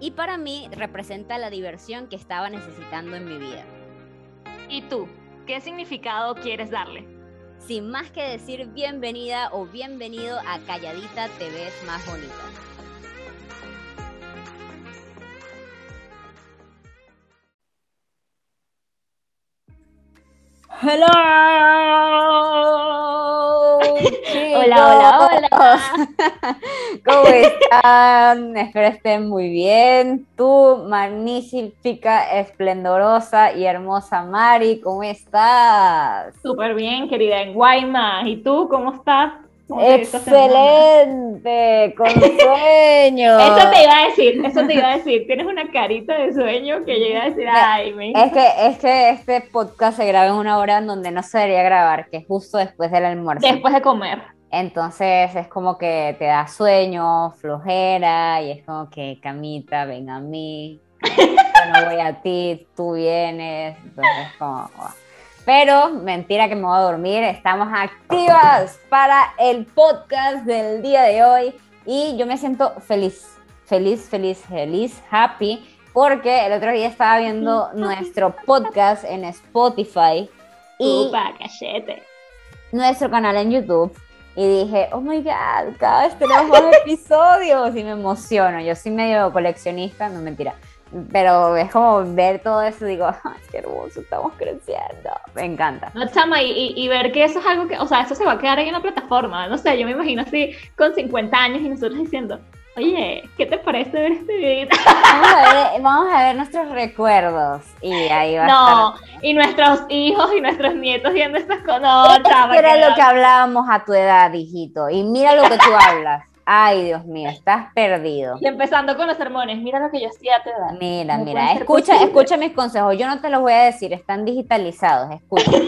y para mí representa la diversión que estaba necesitando en mi vida. ¿Y tú? ¿Qué significado quieres darle? Sin más que decir bienvenida o bienvenido a Calladita Te ves más bonita. Hello. Hola, hola, hola. ¿Cómo están? Espero estén muy bien. Tú, magnífica, esplendorosa y hermosa Mari, ¿cómo estás? Súper bien, querida en Guaymas. ¿Y tú cómo estás? Excelente, con sueño. eso te iba a decir, eso te iba a decir. Tienes una carita de sueño que llega a decir, ay, me... Es que, es que este podcast se graba en una hora en donde no se debería grabar, que es justo después del almuerzo. Después de comer. Entonces es como que te da sueño, flojera, y es como que camita, ven a mí, yo no voy a ti, tú vienes. Entonces, como. Pero mentira que me voy a dormir, estamos activas para el podcast del día de hoy y yo me siento feliz, feliz, feliz, feliz, happy, porque el otro día estaba viendo nuestro podcast en Spotify y Upa, cachete. nuestro canal en YouTube y dije, oh my god, cada vez tenemos más episodios y me emociono. Yo soy medio coleccionista, no mentira, pero es como ver todo eso y digo, ay, qué hermoso, estamos creciendo. Me encanta. No, chama, y, y, ver que eso es algo que, o sea, eso se va a quedar ahí en una plataforma. No sé, yo me imagino así con 50 años y nosotros diciendo, oye, ¿qué te parece ver este video? Vamos a ver, vamos a ver nuestros recuerdos y ahí va no, a estar. y nuestros hijos y nuestros nietos viendo estas cosas. No, chama, era que- lo que hablábamos a tu edad, hijito. Y mira lo que tú hablas. Ay, Dios mío, estás perdido. Y empezando con los sermones, mira lo que yo hacía a tu edad. Mira, mira, escucha, escucha mis consejos. Yo no te los voy a decir, están digitalizados. Escucha.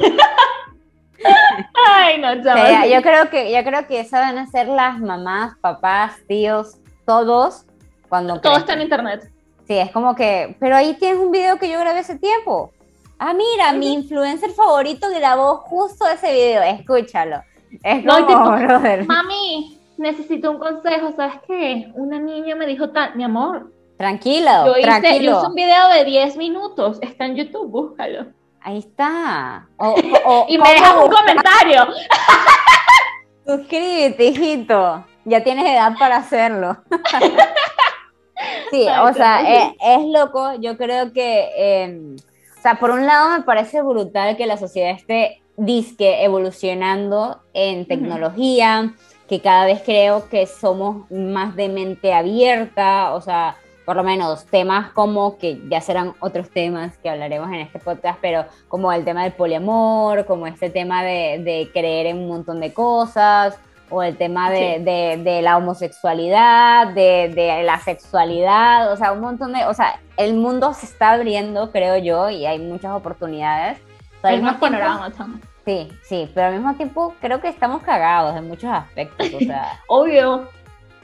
Ay, no, O sea, yo creo que, yo creo que eso van a ser las mamás, papás, tíos, todos cuando Todo está en internet. Sí, es como que, pero ahí tienes un video que yo grabé hace tiempo. Ah, mira, mi influencer favorito grabó justo ese video. Escúchalo. Es No, tipo, brother. Mami, necesito un consejo. ¿Sabes qué? Una niña me dijo mi amor. Tranquilo, Yo hice, yo tranquilo. hice un video de 10 minutos. Está en YouTube, búscalo. Ahí está. O- o- Y me ¿cómo dejas un comentario. Suscríbete, hijito. Ya tienes edad para hacerlo. sí, o sea, es, es loco. Yo creo que, eh, o sea, por un lado me parece brutal que la sociedad esté disque evolucionando en tecnología, que cada vez creo que somos más de mente abierta, o sea, por lo menos temas como que ya serán otros temas que hablaremos en este podcast, pero como el tema del poliamor, como este tema de, de creer en un montón de cosas, o el tema de, Sí. de- de la homosexualidad, de, de la sexualidad, o sea, un montón de, o sea, el mundo se está abriendo, creo yo, y hay muchas oportunidades. Pero Hay más tiempo- panorama, chama. Sí, sí, pero al mismo tiempo creo que estamos cagados en muchos aspectos, o sea, Obvio.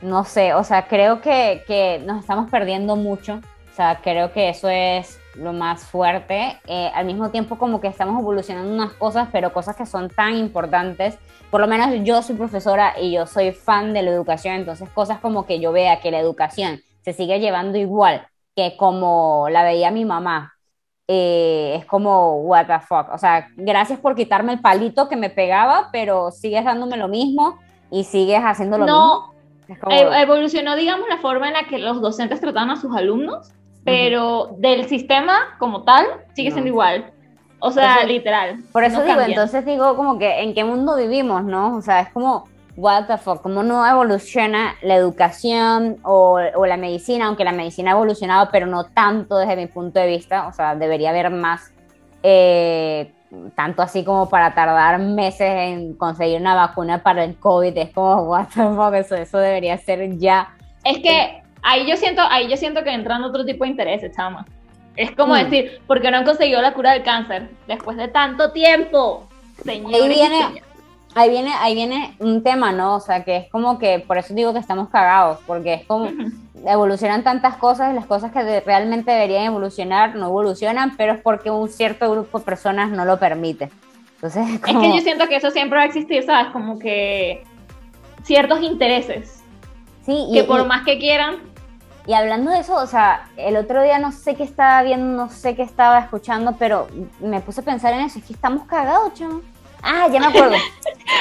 no sé, o sea, creo que, que nos estamos perdiendo mucho, o sea, creo que eso es lo más fuerte, Eh, al mismo tiempo como que estamos evolucionando unas cosas, pero cosas que son tan importantes, por lo menos yo soy profesora y yo soy fan de la educación, entonces cosas como que yo vea que la educación se sigue llevando igual que como la veía mi mamá, eh, es como, what the fuck. O sea, gracias por quitarme el palito que me pegaba, pero sigues dándome lo mismo y sigues haciendo lo mismo. No, Es como- evolucionó, digamos, la forma en la que los docentes trataban a sus alumnos, pero del sistema como tal sigue No. siendo igual. O sea, Eso- literal. por eso no digo, cambia. entonces digo como que en qué mundo vivimos, ¿no? O sea, es como, what the fuck, cómo no evoluciona la educación o, o la medicina, aunque la medicina ha evolucionado, pero no tanto desde mi punto de vista, o sea, debería haber más, eh, tanto así como para tardar meses en conseguir una vacuna para el COVID, es como, what the fuck, eso, eso debería ser ya. Es que ahí yo siento, ahí yo siento que entran otro tipo de intereses, chama. Es como Mm. decir, ¿por qué no han conseguido la cura del cáncer después de tanto tiempo? Señores Ahí viene, ahí viene, ahí viene un tema, ¿no? O sea, que es como que, por eso digo que estamos cagados, porque es como, evolucionan tantas cosas y las cosas que realmente deberían evolucionar no evolucionan, pero es porque un cierto grupo de personas no lo permite. Entonces, es Es como, que yo siento que eso siempre va a existir, ¿sabes? Como que ciertos intereses sí, y, que por y- más que quieran, y hablando de eso, o sea, el otro día no sé qué estaba viendo, no sé qué estaba escuchando, pero me puse a pensar en eso, es que estamos cagados, chamo. Ah, ya me acuerdo.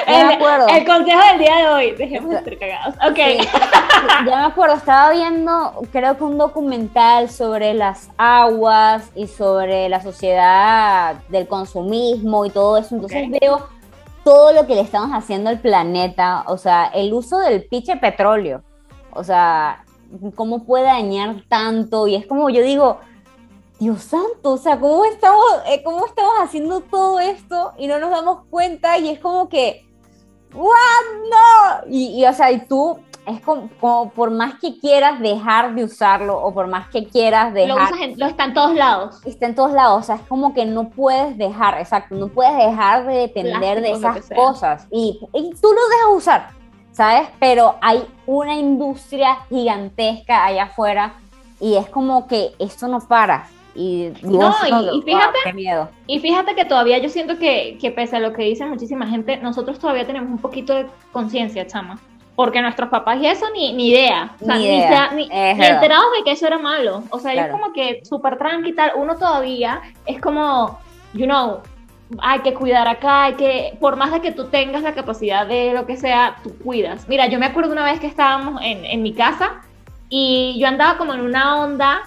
Ya me acuerdo. el consejo del día de hoy, dejemos de ser cagados. Ok. Sí, ya me acuerdo, estaba viendo, creo que un documental sobre las aguas y sobre la sociedad del consumismo y todo eso. Entonces veo todo lo que le estamos haciendo al planeta, o sea, el uso del pinche petróleo, o sea, cómo puede dañar tanto y es como yo digo, Dios santo, o sea, ¿cómo estamos, eh, cómo estamos haciendo todo esto y no nos damos cuenta? Y es como que, ¿what? No. Y, y, o sea, y tú, es como, como por más que quieras dejar de usarlo o por más que quieras Lo, dejar, usas en, lo está en todos lados. está en todos lados, o sea, es como que no puedes dejar, exacto, no puedes dejar de depender de Plástico, lo esas cosas y, y tú lo dejas usar, ¿sabes? Pero hay una industria gigantesca allá afuera y es como que esto no para. Y Dios, No, y- no, y fíjate- qué miedo. Y fíjate que todavía yo siento que, que pese a lo que dice muchísima gente, nosotros todavía tenemos un poquito de conciencia, chama. Porque nuestros papás y eso ni, ni idea. O sea, Ni idea, ni- es enterados de que eso era malo. O sea, Claro. como que súper tranqui tal. Uno todavía es como, you know, hay que cuidar acá, hay que, por más de que tú tengas la capacidad de lo que sea, tú cuidas. Mira, yo me acuerdo una vez que estábamos en, en mi casa y yo andaba como en una onda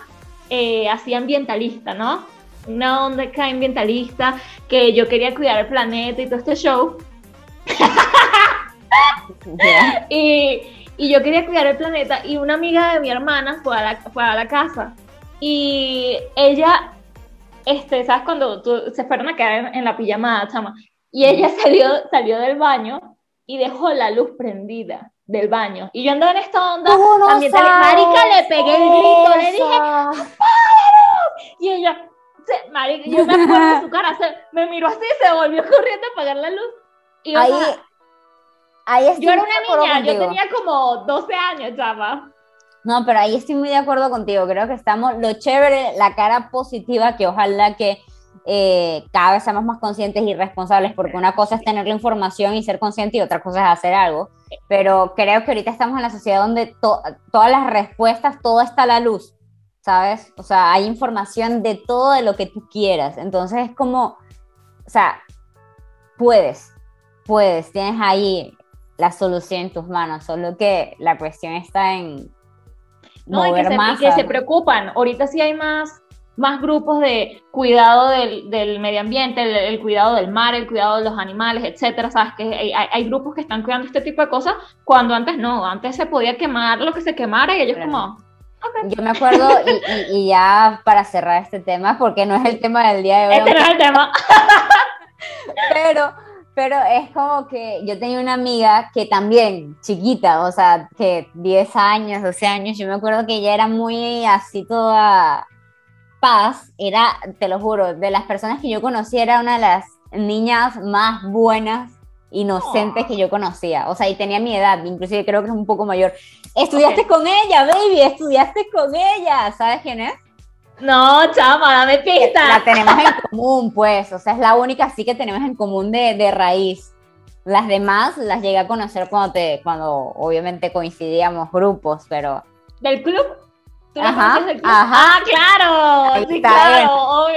eh, así ambientalista, ¿no? Una onda acá ambientalista, que yo quería cuidar el planeta y todo este show. Ya. Y, y yo quería cuidar el planeta y una amiga de mi hermana fue a la, fue a la casa y ella, este, ¿sabes? Cuando tú- se fueron a quedar en, en la pijamada, chama, y ella salió, salió del baño y dejó la luz prendida del baño. Y yo andaba en esta onda no ambientalista. Marica, le pegué el grito, le dije, eso. y ella, se, marica, yo me acuerdo de su cara, se, me miró así se volvió corriendo a apagar la luz. Y, o Ahí, sea, ahí yo era una niña, yo tenía como 12 años, chama. No, pero ahí estoy muy de acuerdo contigo. Creo que estamos, lo chévere, la cara positiva, que ojalá que eh, cada vez seamos más conscientes y responsables, porque una cosa es tener la información y ser consciente y otra cosa es hacer algo. Pero creo que ahorita estamos en la sociedad donde to- todas las respuestas, todo está a la luz, ¿sabes? O sea, hay información de todo de lo que tú quieras. Entonces es como, o sea, puedes, puedes, tienes ahí la solución en tus manos, solo que la cuestión está en No, y que, se, y más. que se preocupan. Ahorita sí hay más, más grupos de cuidado del, del medio ambiente, el, el cuidado del mar, el cuidado de los animales, etcétera. Sabes que hay, hay- grupos que están cuidando este tipo de cosas cuando antes no, antes se podía quemar lo que se quemara y ellos Claro. como, Yo me acuerdo, y, y- y ya para cerrar este tema, porque no es el tema del día de hoy, este no es el tema. pero, pero es como que yo tenía una amiga que también, chiquita, o sea, que 10 años, 12 años, yo me acuerdo que ella era muy así toda paz, era, te lo juro, de las personas que yo conocí, era una de las niñas más buenas, inocentes Oh. que yo conocía, o sea, y tenía mi edad, inclusive creo que es un poco mayor. Estudiaste con ella, baby, estudiaste con ella, ¿sabes quién es? No, chama, dame la pista. tenemos en común, pues, o sea, es la única sí que tenemos en común de, de raíz. Las demás las llegué a conocer cuando te, cuando obviamente coincidíamos grupos, pero ¿Del club? ¿Tú la Ajá, del club? ajá. Ah, claro. Sí, claro, obvio.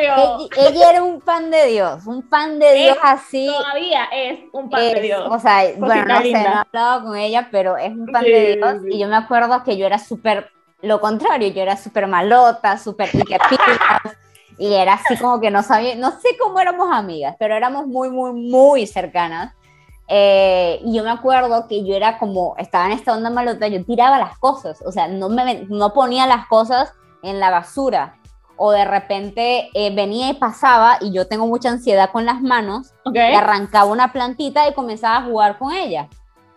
ella, ella era un fan de Dios, un fan de Dios Es así. Todavía es un de es- Dios. O sea, bueno, no sé, linda. no he hablado con ella, pero es un fan Sí, de Dios. sí. Y yo me acuerdo que yo era súper, lo contrario, yo era súper malota, súper y era así como que no sabía, no sé cómo éramos amigas, pero éramos muy, muy, muy cercanas. Eh, y yo me acuerdo que yo era como, estaba en esta onda malota, yo tiraba las cosas, o sea, no, me, no ponía las cosas en la basura. O de repente eh, venía y pasaba, y yo tengo mucha ansiedad con las manos, Ok. le arrancaba una plantita y comenzaba a jugar con ella.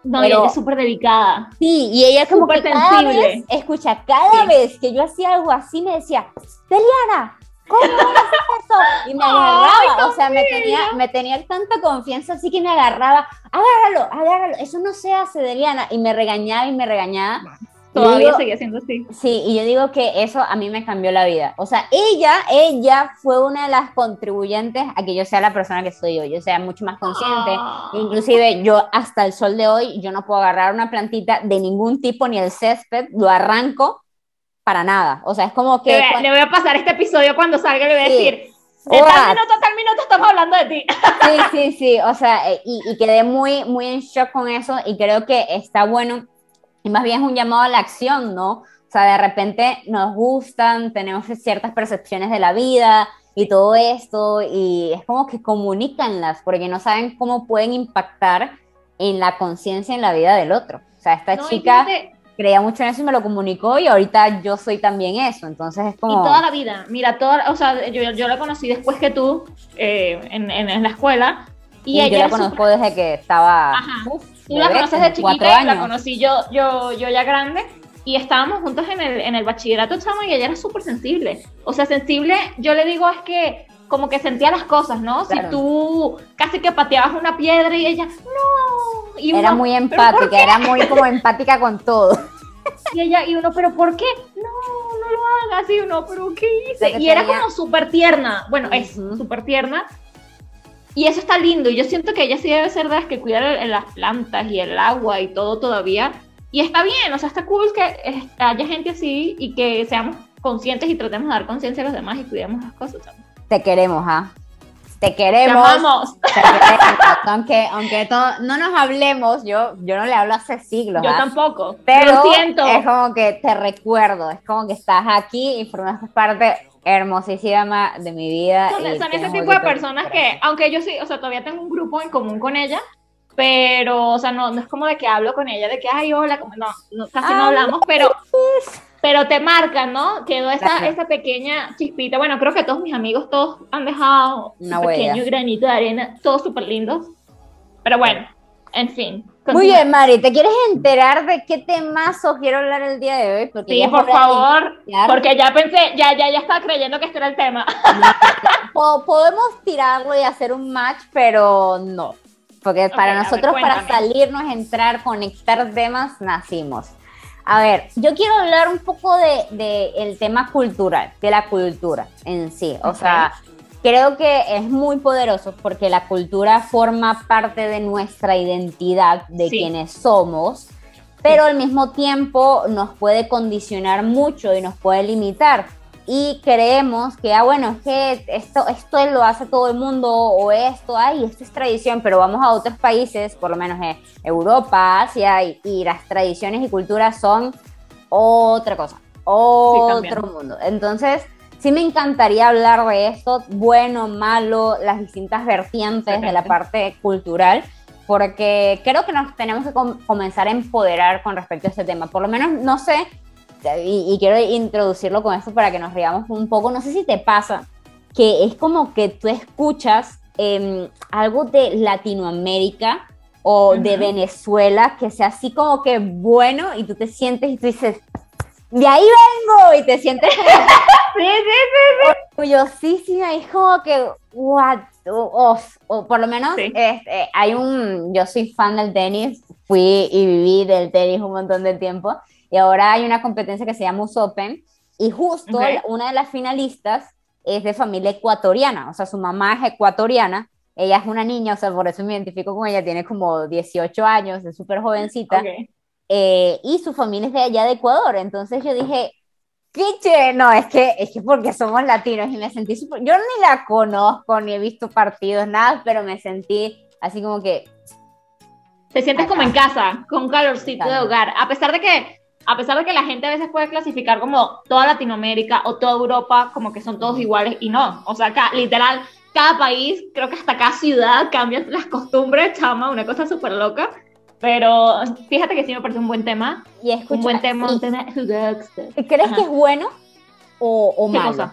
No, ella es súper delicada. Sí, y ella como que cada vez, escucha, cada vez que yo hacía algo así me decía, Deliana, ¿cómo haces eso? Y me agarraba, o sea, me tenía, me tenía tanta confianza así que me agarraba, agárralo, agárralo, eso no se hace, Deliana, y me regañaba y me regañaba. Todavía seguía siendo así. Sí, y yo digo que eso a mí me cambió la vida. O sea, ella, ella fue una de las contribuyentes a que yo sea la persona que soy yo, yo sea mucho más consciente. Ah. Inclusive yo hasta el sol de hoy, yo no puedo agarrar una plantita de ningún tipo, ni el césped, lo arranco para nada. O sea, es como que... Le voy, a pasar este episodio cuando salga le voy a decir... De tal minuto a tal minuto estamos hablando de ti. Sí, sí, sí, o sea, eh, y, y quedé muy, muy en shock con eso y creo que está bueno y más bien es un llamado a la acción, ¿no? O sea, de repente nos gustan, tenemos ciertas percepciones de la vida y todo esto, y es como que comunícanlas, porque no saben cómo pueden impactar en la conciencia en la vida del otro. O sea, esta chica creía mucho en eso y me lo comunicó, y ahorita yo soy también eso, entonces es como... Y toda la vida, mira, toda, o sea, yo, yo la conocí después que tú, eh, en, en, la escuela, y, ella yo la conozco desde que estaba... Tú la conoces de chiquita, la conocí yo, yo, yo ya grande y estábamos juntos en el, en el bachillerato, chamo, y ella era súper sensible. O sea, sensible, yo le digo es que como que sentía las cosas, ¿no? Si tú casi que pateabas una piedra y ella, no. Y era muy empática, era muy como empática con todo. Y ella, y uno, ¿pero por qué? No, no lo hagas. Y uno, ¿pero qué hice? Y era como súper tierna. Bueno, es súper tierna. Y eso está lindo. Y yo siento que ella sí debe ser de las que cuidan las plantas y el agua y todo todavía. Y está bien, o sea, está cool que haya gente así y que seamos conscientes y tratemos de dar conciencia a los demás y cuidemos las cosas. Te queremos, ¿ah? Te queremos. Te amamos. aunque aunque no nos hablemos, yo, yo no le hablo hace siglos. Yo ¿ah? tampoco. Pero Lo siento. es como que te recuerdo, es como que estás aquí y formas parte hermosísima de mi vida. Son, ese tipo de personas que, aunque yo sí, o sea, todavía tengo un grupo en común con ella, pero, o sea, no, no es como de que hablo con ella, de que, ay, hola, como, no, casi no hablamos, pero, pero te marca, ¿no? Quedó esa, esa pequeña chispita. Bueno, creo que todos mis amigos, todos han dejado un pequeño granito de arena, todos súper lindos. Pero bueno, en fin. Muy bien, Mari, ¿te quieres enterar de qué temazo quiero hablar el día de hoy? Porque sí, por favor, porque ya pensé, ya, ya, ya estaba creyendo que este era el tema. podemos tirarlo y hacer un match, pero no. Porque para nosotros, para salirnos, entrar, conectar temas, nacimos. A ver, yo quiero hablar un poco de, de el tema cultural, de la cultura en sí. O sea, creo que es muy poderoso porque la cultura forma parte de nuestra identidad, de quienes somos, pero al mismo tiempo nos puede condicionar mucho y nos puede limitar. Y creemos que, ah, bueno, es que esto, esto lo hace todo el mundo o esto, ay, esto es tradición, pero vamos a otros países, por lo menos en Europa, Asia, y, y las tradiciones y culturas son otra cosa, otro mundo. Entonces, sí me encantaría hablar de esto, bueno, malo, las distintas vertientes de la parte cultural, porque creo que nos tenemos que comenzar a empoderar con respecto a este tema. Por lo menos, no sé, y, quiero introducirlo con esto para que nos riamos un poco, no sé si te pasa que es como que tú escuchas em, algo de Latinoamérica o de Venezuela que sea así como que bueno y tú te sientes y tú dices, de ahí vengo y te sientes como sí, sí, orgullosísima y es como que, what, o, por lo menos este, hay un, yo soy fan del tenis, fui y viví del tenis un montón de tiempo y ahora hay una competencia que se llama US Open y justo una de las finalistas es de familia ecuatoriana, o sea, su mamá es ecuatoriana, ella es una niña, o sea, por eso me identifico con ella, tiene como 18 años, es súper jovencita. Eh, y su familia es de allá de Ecuador. Entonces yo dije, qué no, es que, es que porque somos latinos y me sentí super, yo ni la conozco, ni he visto partidos, nada, pero me sentí así como que... Te sientes como en casa, con calorcito de hogar, a pesar de que... A pesar de que la gente a veces puede clasificar como toda Latinoamérica o toda Europa como que son todos iguales y no, o sea, acá literal cada país, creo que hasta cada ciudad cambian las costumbres, chama, una cosa súper loca. Pero fíjate que sí me parece un buen tema. Y es un buen tema. ¿Crees que es bueno o, o malo?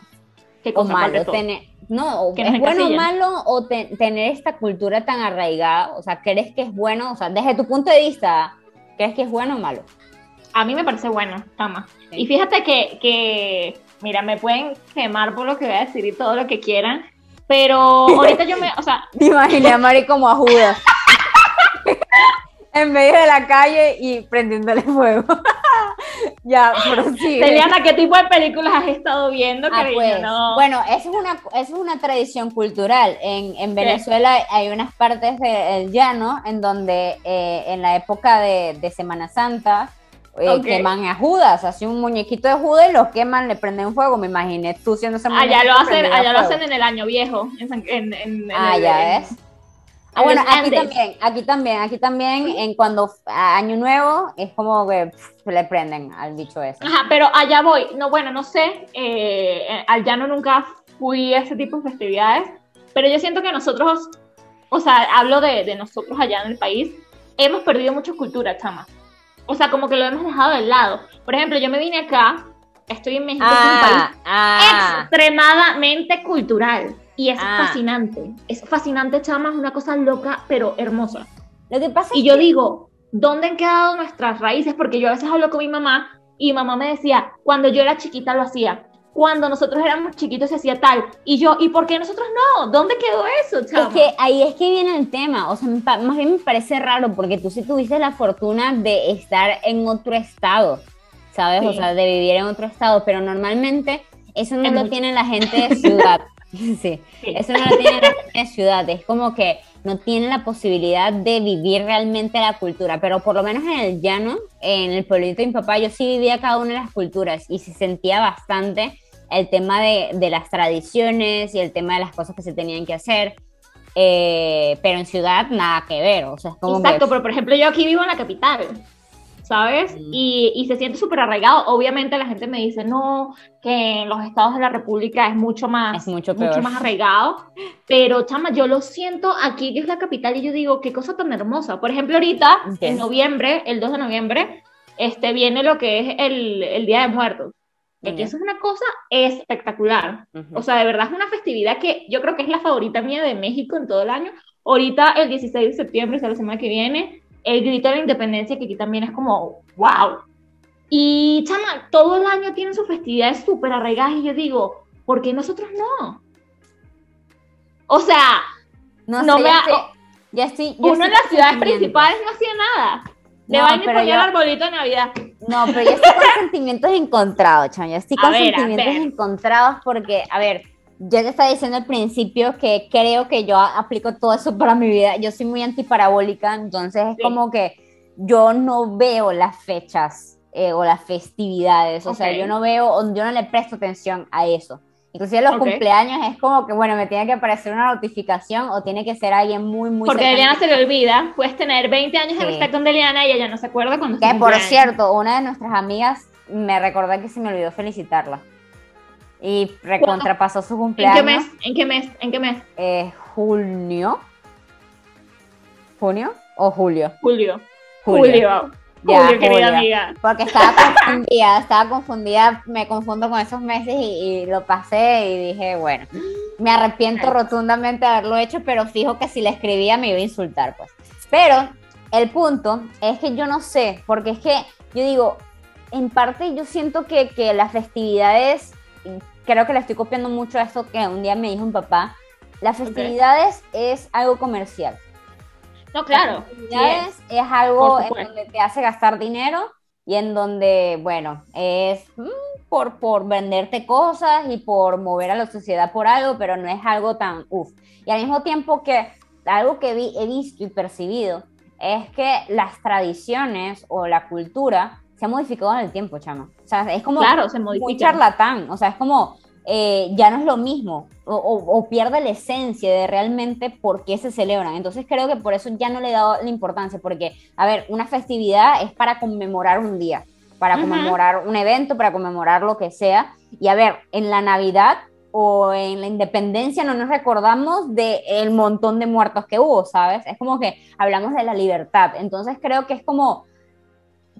¿Qué cosa? o malo tener, No, nos ¿es bueno o malo o te- tener esta cultura tan arraigada? O sea, ¿crees que es bueno? O sea, desde tu punto de vista, ¿crees que es bueno o malo? A mí me parece bueno, Tama. Sí. Y fíjate que, que, mira, me pueden quemar por lo que voy a decir y todo lo que quieran, pero ahorita yo me, o sea, imaginé a Mari como a Judas. En medio de la calle y prendiéndole fuego. ya, prosigue. Eliana, ¿qué tipo de películas has estado viendo? Ah, pues, No. Bueno, eso es una, eso es una tradición cultural. En, en Venezuela hay unas partes del llano en donde eh, en la época de, de Semana Santa eh, queman a Judas, así un muñequito de Judas y lo queman, le prenden fuego. Me imaginé tú siendo ese allá muñequito lo hacen, allá lo fuego. hacen en el año viejo, en, San- en, en- en Ah, el- ya en- ves. Ah, bueno, en aquí Andes. también, aquí también, aquí también, en cuando a Año Nuevo es como que pff, le prenden al bicho ese. Ajá, pero allá voy. No, bueno, no sé. eh, al llano nunca fui a ese tipo de festividades, pero yo siento que nosotros, o sea, hablo de, de nosotros allá en el país, hemos perdido mucha cultura, chama. O sea, como que lo hemos dejado de lado. Por ejemplo, yo me vine acá, estoy en México, que es un país Ah, ah, extremadamente cultural. Y es Ah. fascinante. Es fascinante, chama, es una cosa loca, pero hermosa. lo que pasa Y es yo que- digo, ¿dónde han quedado nuestras raíces? Porque yo a veces hablo con mi mamá y mi mamá me decía, cuando yo era chiquita lo hacía, cuando nosotros éramos chiquitos se hacía tal. Y yo, ¿y por qué nosotros no? ¿Dónde quedó eso, chama? Es que ahí es que viene el tema, o sea, más bien me parece raro porque tú sí tuviste la fortuna de estar en otro estado, ¿sabes? O Sí. sea, de vivir en otro estado, pero normalmente eso no Es lo muy- tiene la gente de ciudad. sí, Sí. eso no lo tiene la gente de ciudad, es como que no tienen la posibilidad de vivir realmente la cultura, pero por lo menos en el llano, en el pueblito de mi papá, yo sí vivía cada una de las culturas y se sentía bastante el tema de, de las tradiciones y el tema de las cosas que se tenían que hacer. Eh, pero en ciudad nada que ver, o sea, es como Exacto, que pero por ejemplo yo aquí vivo en la capital, ¿sabes? Y, y se siente súper arraigado. Obviamente la gente me dice, no, que en los estados de la República es mucho más, Es mucho peor. más arraigado. Pero, chama, yo lo siento aquí, que es la capital, y yo digo, qué cosa tan hermosa. Por ejemplo, ahorita, en noviembre, el 2 de noviembre, este, viene lo que es el, el Día de Muertos. Y aquí Ya. eso es una cosa espectacular. Ujú. O sea, de verdad es una festividad que yo creo que es la favorita mía de México en todo el año. Ahorita, el 16 de septiembre, o sea, la semana que viene, el grito de la independencia, que aquí también es como, wow. Y, chama, todo el año tienen sus festividades súper arraigadas y yo digo, ¿por qué nosotros no? O sea, no, no sé, me ya ya ya uno en las ciudades principales no hacía nada. Le No, van a poner yo- el arbolito de Navidad. No, pero yo estoy con sentimientos encontrados, chamo. Yo estoy con ver, sentimientos encontrados porque, a ver, yo te estaba diciendo al principio que creo que yo aplico todo eso para mi vida. Yo soy muy antiparabólica, entonces es Sí. como que yo no veo las fechas eh, o las festividades. O sea, yo no veo, yo no le presto atención a eso. Inclusive los Ok. cumpleaños es como que, bueno, me tiene que aparecer una notificación o tiene que ser alguien muy, muy Porque cercano Eliana se le olvida, puedes tener 20 años de Sí. amistad con Eliana y ella no se acuerda cuando Que por cumpleaños. cierto, una de nuestras amigas me recordó que se me olvidó felicitarla. Y recontrapasó su ¿En cumpleaños. qué mes? ¿En qué mes? ¿En qué mes? eh, junio. ¿Junio o julio? Julio. Julio. Julio. Ya, Julio, querida julio. amiga. Porque estaba confundida, estaba confundida, me confundo con esos meses y, y lo pasé y dije, bueno, me arrepiento rotundamente de haberlo hecho, pero fijo que si le escribía me iba a insultar, pues. Pero el punto es que yo no sé, porque es que yo digo, en parte yo siento que, que las festividades, creo que le estoy copiando mucho a esto que un día me dijo un papá, las festividades es algo comercial. No, claro. Las sí festividades es. es algo en donde te hace gastar dinero y en donde, bueno, es mm, por, por venderte cosas y por mover a la sociedad por algo, pero no es algo tan uff. Y al mismo tiempo que algo que vi- he visto y percibido es que las tradiciones o la cultura se ha modificado en el tiempo, chama. O sea, es como Claro, se muy charlatán, o sea, es como eh, ya no es lo mismo o, o- o pierde la esencia de realmente por qué se celebran. Entonces creo que por eso ya no le he dado la importancia, porque, a ver, una festividad es para conmemorar un día, para Ujú. conmemorar un evento, para conmemorar lo que sea. Y a ver, en la Navidad o en la independencia no nos recordamos del montón de muertos que hubo, ¿sabes? Es como que hablamos de la libertad. Entonces creo que es como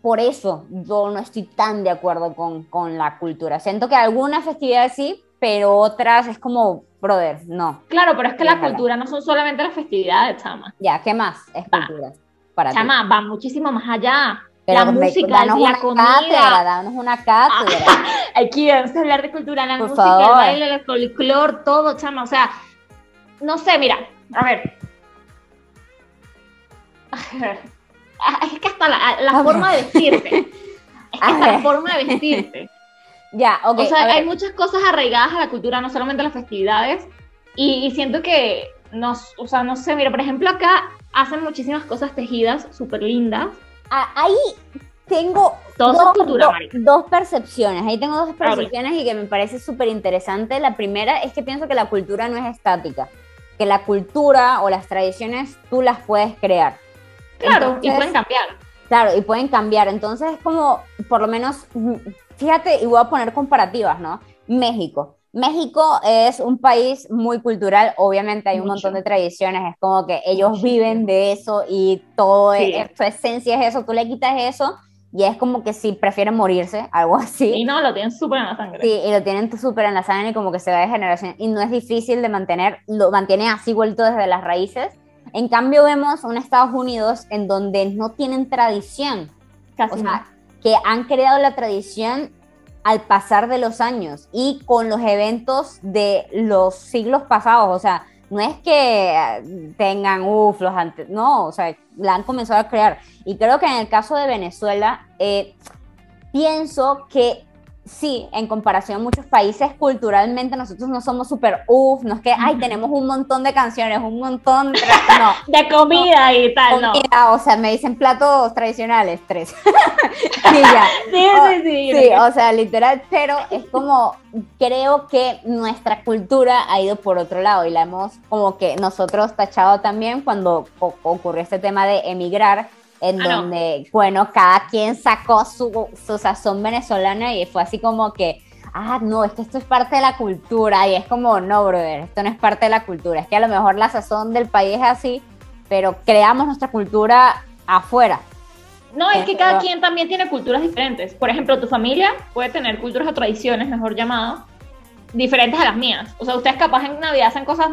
por eso yo no estoy tan de acuerdo con, con la cultura. Siento que algunas festividades sí, pero otras es como brother, no. Claro, pero es que la cultura no son solamente las festividades, chama. Ya, ¿qué más es Va. cultura para ti? Chama, va muchísimo más allá. Pero la música, danos la una comida. cátedra, danos una cátedra. Aquí vamos a hablar de cultura, la Por música, favor. el baile, el folclore, todo, chama. O sea, no sé, mira, a ver. Ah, Es que hasta la, la A forma de vestirte. Es que hasta la forma de vestirte. ya, ok. o sea, hay muchas cosas arraigadas a la cultura, no solamente las festividades. Y, y siento que, nos, o sea, no sé, mira, por ejemplo, acá hacen muchísimas cosas tejidas súper lindas. Ah, ahí tengo dos, cultura, dos- percepciones. Ahí tengo dos percepciones y que me parece súper interesante. La primera es que pienso que la cultura no es estática, que la cultura o las tradiciones tú las puedes crear. Claro, y Entonces, pueden cambiar. Claro, y pueden cambiar. Entonces es como, por lo menos, mm, fíjate, y voy a poner comparativas, ¿no? México. México es un país muy cultural, obviamente hay un Mucho. montón de tradiciones, es como que ellos viven de eso y todo, Sí. es- su esencia es eso, tú le quitas eso y es como que si prefieren morirse, algo así. Y no, lo tienen súper en la sangre. Sí, y lo tienen súper en la sangre y como que se va de generación. Y no es difícil de mantener, lo mantienen así vuelto desde las raíces. En cambio vemos un Estados Unidos en donde no tienen tradición. Casi O sea, que han creado la tradición al pasar de los años y con los eventos de los siglos pasados. O sea, no es que tengan, uff, los antes, no, o sea, la han comenzado a crear. Y creo que en el caso de Venezuela, eh, pienso que sí, en comparación a muchos países, culturalmente nosotros no somos súper uff, no es que, ay, tenemos un montón de canciones, un montón de... No, De comida y tal, no. o sea, me dicen platos tradicionales, tres. y ya. Sí, sí, sí. Sí, o sea, literal, pero es como, creo que nuestra cultura ha ido por otro lado y la hemos como que nosotros tachado también cuando ocurrió este tema de emigrar, en Ah, no. donde, bueno, cada quien sacó su, su sazón venezolana y fue así como que, ah, no, es que esto es parte de la cultura y es como, no, brother, esto no es parte de la cultura, es que a lo mejor la sazón del país es así, pero creamos nuestra cultura afuera. No, es que Pero- cada quien también tiene culturas diferentes. Por ejemplo, tu familia puede tener culturas o tradiciones, mejor llamadas, diferentes a las mías. O sea, ustedes capaz en Navidad hacen cosas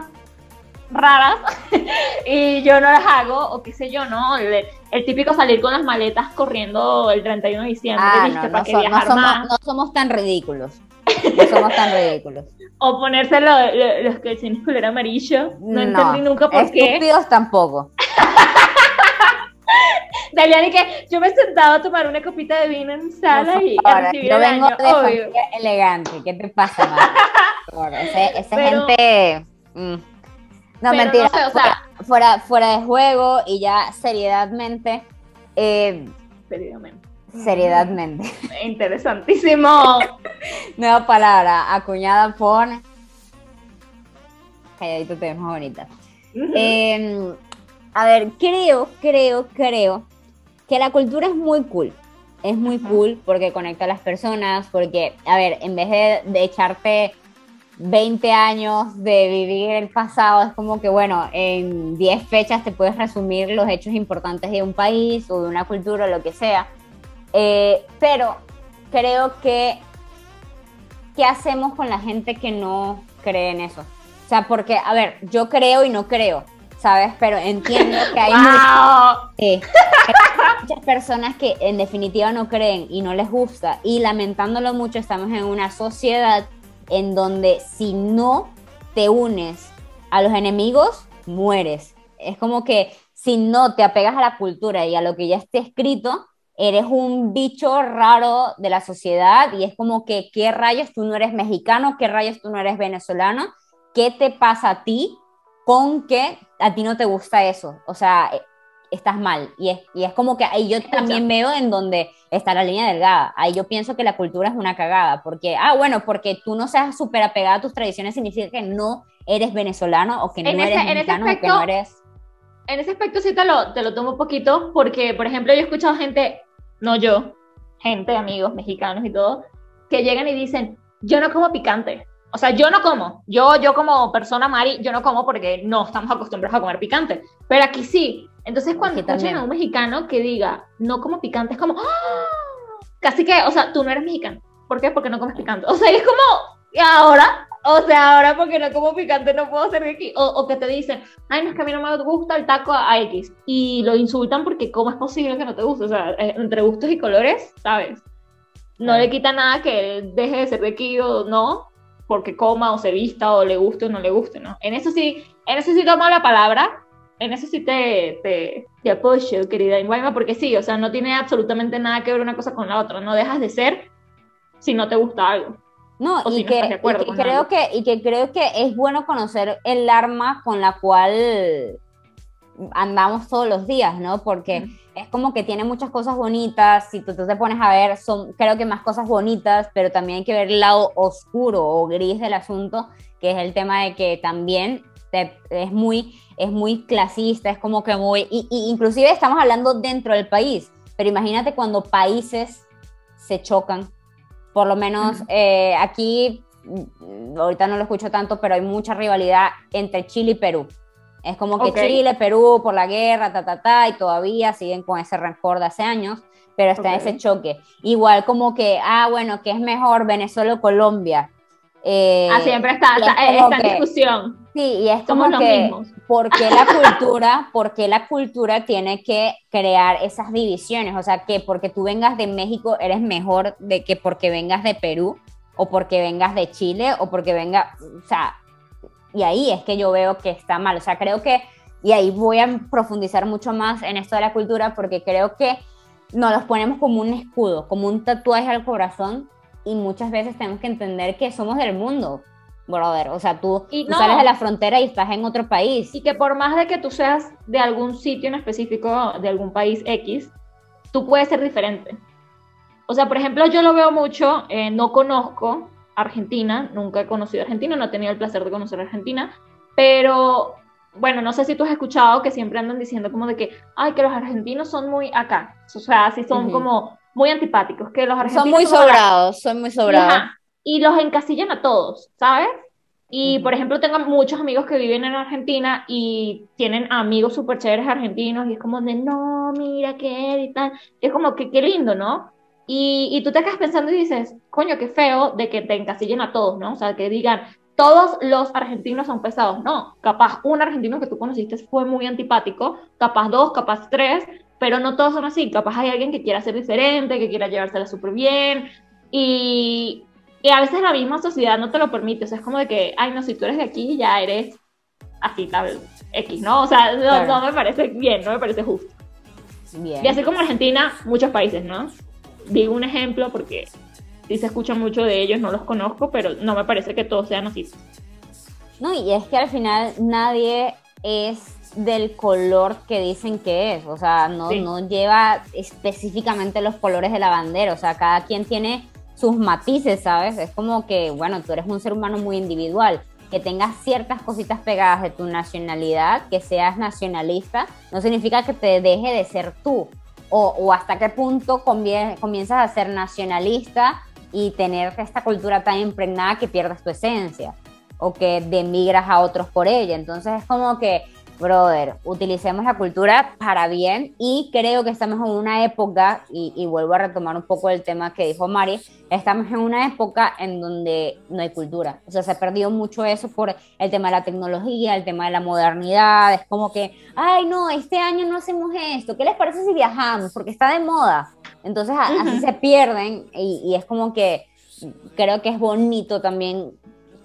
raras y yo no las hago, o qué sé yo, ¿no? El, el típico salir con las maletas corriendo el 31 de diciembre, Ah, ¿viste? no, para que no somos, más. no somos tan ridículos. No somos tan ridículos. O ponerse lo- lo- los calcetines color amarillo. No, entendí nunca por qué. Estúpidos tampoco. Daliani, que yo me sentaba a tomar una copita de vino en sala y a recibir yo el vengo año, de obvio. familia elegante. ¿Qué te pasa, Mar? Por favor, ese, esa Pero- gente. mm. No, Pero mentira. no sé, o sea- fuera, fuera, fuera de juego y ya seriedadmente. eh, Seriamente. seriedadmente. Interesantísimo. Nueva palabra, acuñada por. Calladito te ves más bonita. Eh, a ver, creo, creo, creo que la cultura es muy cool. Es muy cool porque conecta a las personas, porque, a ver, en vez de, de echarte 20 años de vivir el pasado, es como que, bueno, en 10 fechas te puedes resumir los hechos importantes de un país o de una cultura o lo que sea. Eh, pero creo que, ¿qué hacemos con la gente que no cree en eso? O sea, porque, a ver, yo creo y no creo, ¿sabes? Pero entiendo que hay hay muchas personas que en definitiva no creen y no les gusta. Y lamentándolo mucho, estamos en una sociedad en donde si no te unes a los enemigos, mueres. Es como que si no te apegas a la cultura y a lo que ya esté escrito, eres un bicho raro de la sociedad y es como que, ¿qué rayos tú no eres mexicano? ¿Qué rayos tú no eres venezolano? ¿Qué te pasa a ti con que a ti no te gusta eso? O sea, estás mal. Y es, y es como que ahí yo también veo en donde está la línea delgada. Ahí yo pienso que la cultura es una cagada, porque, ah, bueno, porque tú no seas súper apegada a tus tradiciones significa que no eres venezolano o que no En eres ese mexicano o que aspecto, no eres... En ese aspecto sí te lo, te lo tomo un poquito, porque, por ejemplo, yo he escuchado gente, no yo, gente, amigos mexicanos y todo, que llegan y dicen, yo no como picante. O sea, yo no como. Yo, yo como persona Mari, yo no como porque no estamos acostumbrados a comer picante. Pero aquí sí. Entonces, cuando escuchan también. a un mexicano que diga, no como picante, es como, ¡ah! casi que, o sea, tú no eres mexicano. ¿Por qué? Porque no comes picante. O sea, es como, ¿y ahora? o sea, ahora porque no como picante no puedo ser de aquí. O, o, que te dicen, ay, no es que a mí no me gusta el taco a X. Y lo insultan porque cómo es posible que no te guste. O sea, eh, entre gustos y colores, ¿sabes? No le quita nada que deje de ser de aquí o no, porque coma o se vista o le guste o no le guste, ¿no? En eso sí, en eso sí tomo la palabra, en eso sí te, te, te apoyo, querida. Inguayma, porque sí, o sea, no tiene absolutamente nada que ver una cosa con la otra, no dejas de ser si no te gusta algo. No, y, que, creo que, y que creo que es bueno conocer el arma con la cual andamos todos los días, ¿no? Porque es como que tiene muchas cosas bonitas, si tú, te pones a ver, son creo que más cosas bonitas, pero también hay que ver el lado oscuro o gris del asunto, que es el tema de que también es, muy, es muy clasista, es como que muy, y, inclusive estamos hablando dentro del país, pero imagínate cuando países se chocan, por lo menos eh, aquí, mm, ahorita no lo escucho tanto, pero hay mucha rivalidad entre Chile y Perú. Es como que Chile, Perú, por la guerra, ta, ta, ta, y todavía siguen con ese rencor de hace años, pero está ese choque. Igual como que, ah, bueno, ¿qué es mejor, Venezuela o Colombia? Eh, ah, siempre está, esta discusión. Sí, y es como que, ¿por qué la cultura, por la cultura tiene que crear esas divisiones? O sea, que porque tú vengas de México eres mejor de que porque vengas de Perú, o porque vengas de Chile, o porque venga, o sea, y ahí es que yo veo que está mal. O sea, creo que, y ahí voy a profundizar mucho más en esto de la cultura, porque creo que nos los ponemos como un escudo, como un tatuaje al corazón, y muchas veces tenemos que entender que somos del mundo, brother. O sea, tú, sales de la frontera y estás en otro país. Y que por más de que tú seas de algún sitio en específico, de algún país X, tú puedes ser diferente. O sea, por ejemplo, yo lo veo mucho, eh, no conozco Argentina, nunca he conocido Argentina, no he tenido el placer de conocer Argentina, pero bueno, no sé si tú has escuchado que siempre andan diciendo como de que, ay, que los argentinos son muy acá, o sea, así son como muy antipáticos, que los argentinos son muy sobrados, son muy sobrados. Y, los encasillan a todos, ¿sabes? Y por ejemplo, tengo muchos amigos que viven en Argentina y tienen amigos súper chéveres argentinos y es como de, no, mira qué y tal. es como que qué lindo, ¿no? Y, y, tú te quedas pensando y dices, coño, qué feo de que te encasillen a todos, ¿no? O sea, que digan, todos los argentinos son pesados. No, capaz un argentino que tú conociste fue muy antipático, capaz dos, capaz tres, pero no todos son así. Capaz hay alguien que quiera ser diferente, que quiera llevársela súper bien. Y, y, a veces la misma sociedad no te lo permite. O sea, es como de que, ay, no, si tú eres de aquí, ya eres así, tal, X, ¿no? O sea, no, no me parece bien, no me parece justo. Bien. Y así como Argentina, muchos países, ¿no? digo un ejemplo porque sí se escucha mucho de ellos, no los conozco, pero no me parece que todos sean así. No, y es que al final nadie es del color que dicen que es, o sea, no, no lleva específicamente los colores de la bandera, o sea, cada quien tiene sus matices, ¿sabes? Es como que, bueno, tú eres un ser humano muy individual, que tengas ciertas cositas pegadas de tu nacionalidad, que seas nacionalista, no significa que te deje de ser tú o, hasta qué punto comienzas a ser nacionalista y tener esta cultura tan impregnada que pierdas tu esencia o que demigras a otros por ella. Entonces es como que brother, utilicemos la cultura para bien y creo que estamos en una época, y, vuelvo a retomar un poco el tema que dijo Mari, estamos en una época en donde no hay cultura. O sea, se ha perdido mucho eso por el tema de la tecnología, el tema de la modernidad. Es como que, ay, no, este año no hacemos esto. ¿Qué les parece si viajamos? Porque está de moda. Entonces, así se pierden y, y es como que creo que es bonito también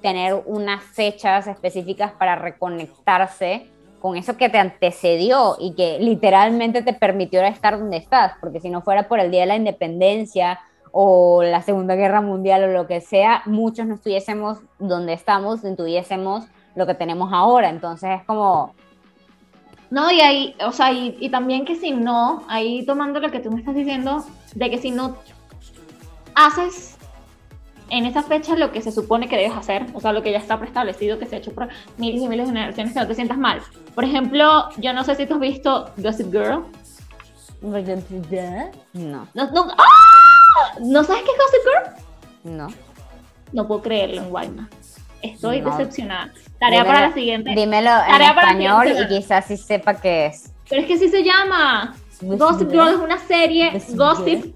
tener unas fechas específicas para reconectarse con eso que te antecedió y que literalmente te permitió estar donde estás, porque si no fuera por el Día de la Independencia o la Segunda Guerra Mundial o lo que sea, muchos no estuviésemos donde estamos, no tuviésemos lo que tenemos ahora. Entonces es como... No, y ahí, o sea, y, y también que si no, ahí tomando lo que tú me estás diciendo, de que si no haces en esa fecha lo que se supone que debes hacer, o sea, lo que ya está preestablecido, que se ha hecho por miles y miles de generaciones, que no te sientas mal. Por ejemplo, yo no sé si tú has visto Gossip Girl. No. ¿No, no, ¡Ah! ¿No sabes qué es Gossip Girl? No. No puedo creerlo en Guayma. Estoy decepcionada. Tarea para la siguiente. Dímelo en español y quizás sí sepa qué es. Pero es que sí se llama. Gossip Girl es una serie. Gossip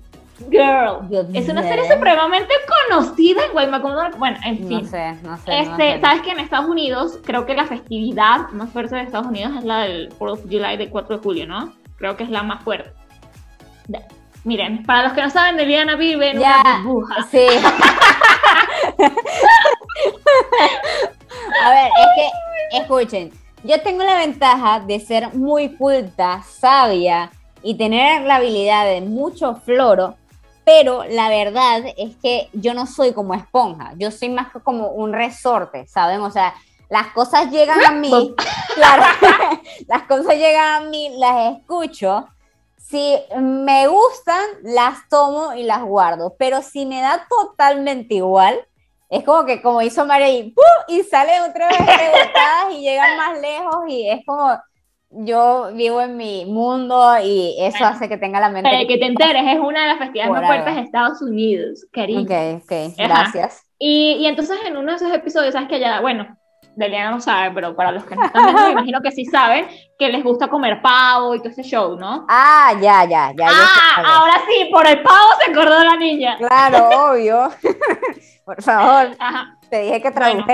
Girl. Es una serie supremamente conocida en Guaymacondo. Bueno, en fin. No sé, no sé. no Este, sé. sabes que en Estados Unidos, creo que la festividad más fuerte de Estados Unidos es la del 4th of July de 4 de julio, ¿no? Creo que es la más fuerte. De- miren, para los que no saben, Liliana vive en Ya, una burbuja. Sí. A ver, es que, escuchen, yo tengo la ventaja de ser muy culta, sabia y tener la habilidad de mucho floro, pero la verdad es que yo no soy como esponja, yo soy más como un resorte, ¿saben? O sea, las cosas llegan a mí, claro, las cosas llegan a mí, las escucho, si me gustan, las tomo y las guardo, pero si me da totalmente igual, es como que como hizo María y, ¡pum! y salen otra vez rebotadas y llegan más lejos y es como yo vivo en mi mundo y eso Bueno, hace que tenga la mente. Para que te enteres, es una de las festividades más fuertes de Estados Unidos, cariño. Ok, ok, Ajá. gracias. Y, y entonces en uno de esos episodios, sabes que ya, bueno, Deliana no sabe, pero para los que no están viendo, me imagino que sí saben que les gusta comer pavo y todo ese show, ¿no? Ah, ya, ya, ya. ah, ahora sí, por el pavo se acordó la niña. Claro, obvio. Por favor, Ajá. te dije que Bueno.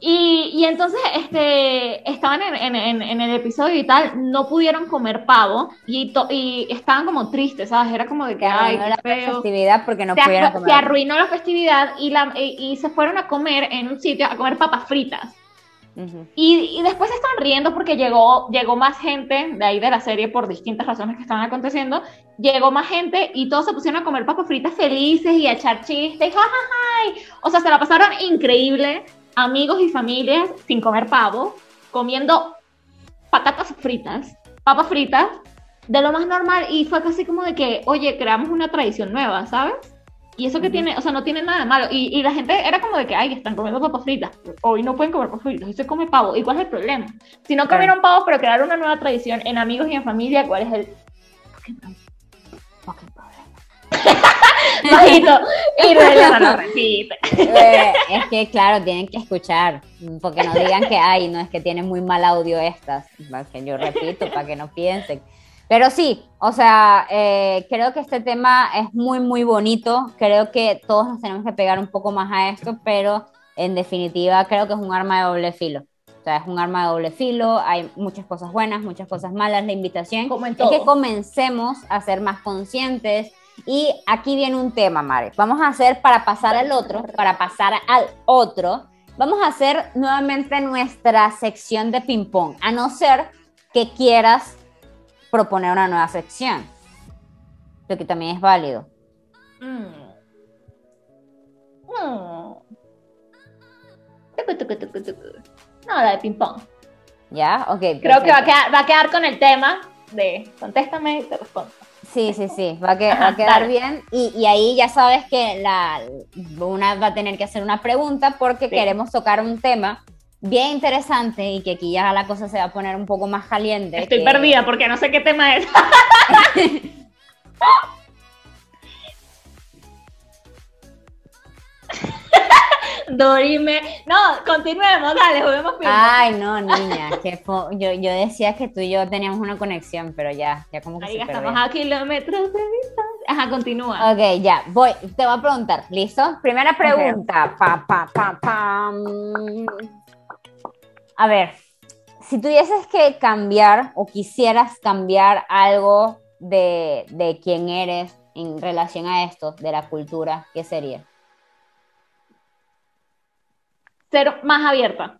Y, y entonces este, estaban en, en- en- el episodio y tal, no pudieron comer pavo y, to- y estaban como tristes, ¿sabes? Era como de que, ay, qué la feo. festividad porque no se, pudieron comer. se arruinó la festividad y, la, y, y se fueron a comer en un sitio a comer papas fritas. Y, y después se estaban riendo porque llegó, llegó más gente de ahí de la serie por distintas razones que estaban aconteciendo. Llegó más gente y todos se pusieron a comer papas fritas felices y a echar chistes. ¡Ja, ja, ja! O sea, se la pasaron increíble. Amigos y familias sin comer pavo, comiendo patatas fritas, papas fritas, de lo más normal. Y fue casi como de que, oye, creamos una tradición nueva, ¿sabes? Y eso que tiene, o sea, no tiene nada de malo. Y, y la gente era como de que, ay, están comiendo papas fritas. Hoy no pueden comer papas fritas, hoy se come pavo. ¿Y cuál es el problema? Si no comieron pavo, pero crearon una nueva tradición en amigos y en familia, ¿cuál es el. bajito? Y Relena lo repite. Eh, es que, claro, tienen que escuchar, porque no digan que, ay, no, es que tienen muy mal audio estas, que yo repito, para que no piensen. Pero sí, o sea, eh, creo que este tema es muy, muy bonito, creo que todos nos tenemos que pegar un poco más a esto, pero en definitiva creo que es un arma de doble filo. O sea, es un arma de doble filo, hay muchas cosas buenas, muchas cosas malas, la invitación Como en es que todo. comencemos a ser más conscientes. Y aquí viene un tema, Mare. Vamos a hacer para pasar al otro, para pasar al otro, vamos a hacer nuevamente nuestra sección de ping-pong, a no ser que quieras proponer una nueva sección, lo que también es válido. Mm. Mm. Tucu, tucu, tucu, tucu. No, la de ping-pong. ¿Ya? Ok. Creo que va a, quedar, va a quedar con el tema de contéstame y te respondo. Sí, sí, sí, va a, que- va a quedar dale. bien. Y, y ahí ya sabes que la, una va a tener que hacer una pregunta porque Sí. queremos tocar un tema bien interesante y que aquí ya la cosa se va a poner un poco más caliente. Estoy que- perdida porque no sé qué tema es. Dorime. No, continuemos, dale, juguemos ping-pong. Ay, no, niña, que yo, yo decía que tú y yo teníamos una conexión, pero ya, ya como que perdió. estamos a kilómetros de distancia. Ajá, continúa. Ok, ya, voy, te voy a preguntar, ¿listo? Primera pregunta, pa, pa, pa, pam. A ver, si tuvieses que cambiar o quisieras cambiar algo de, de quién eres en relación a esto, de la cultura, ¿qué sería? Ser más abierta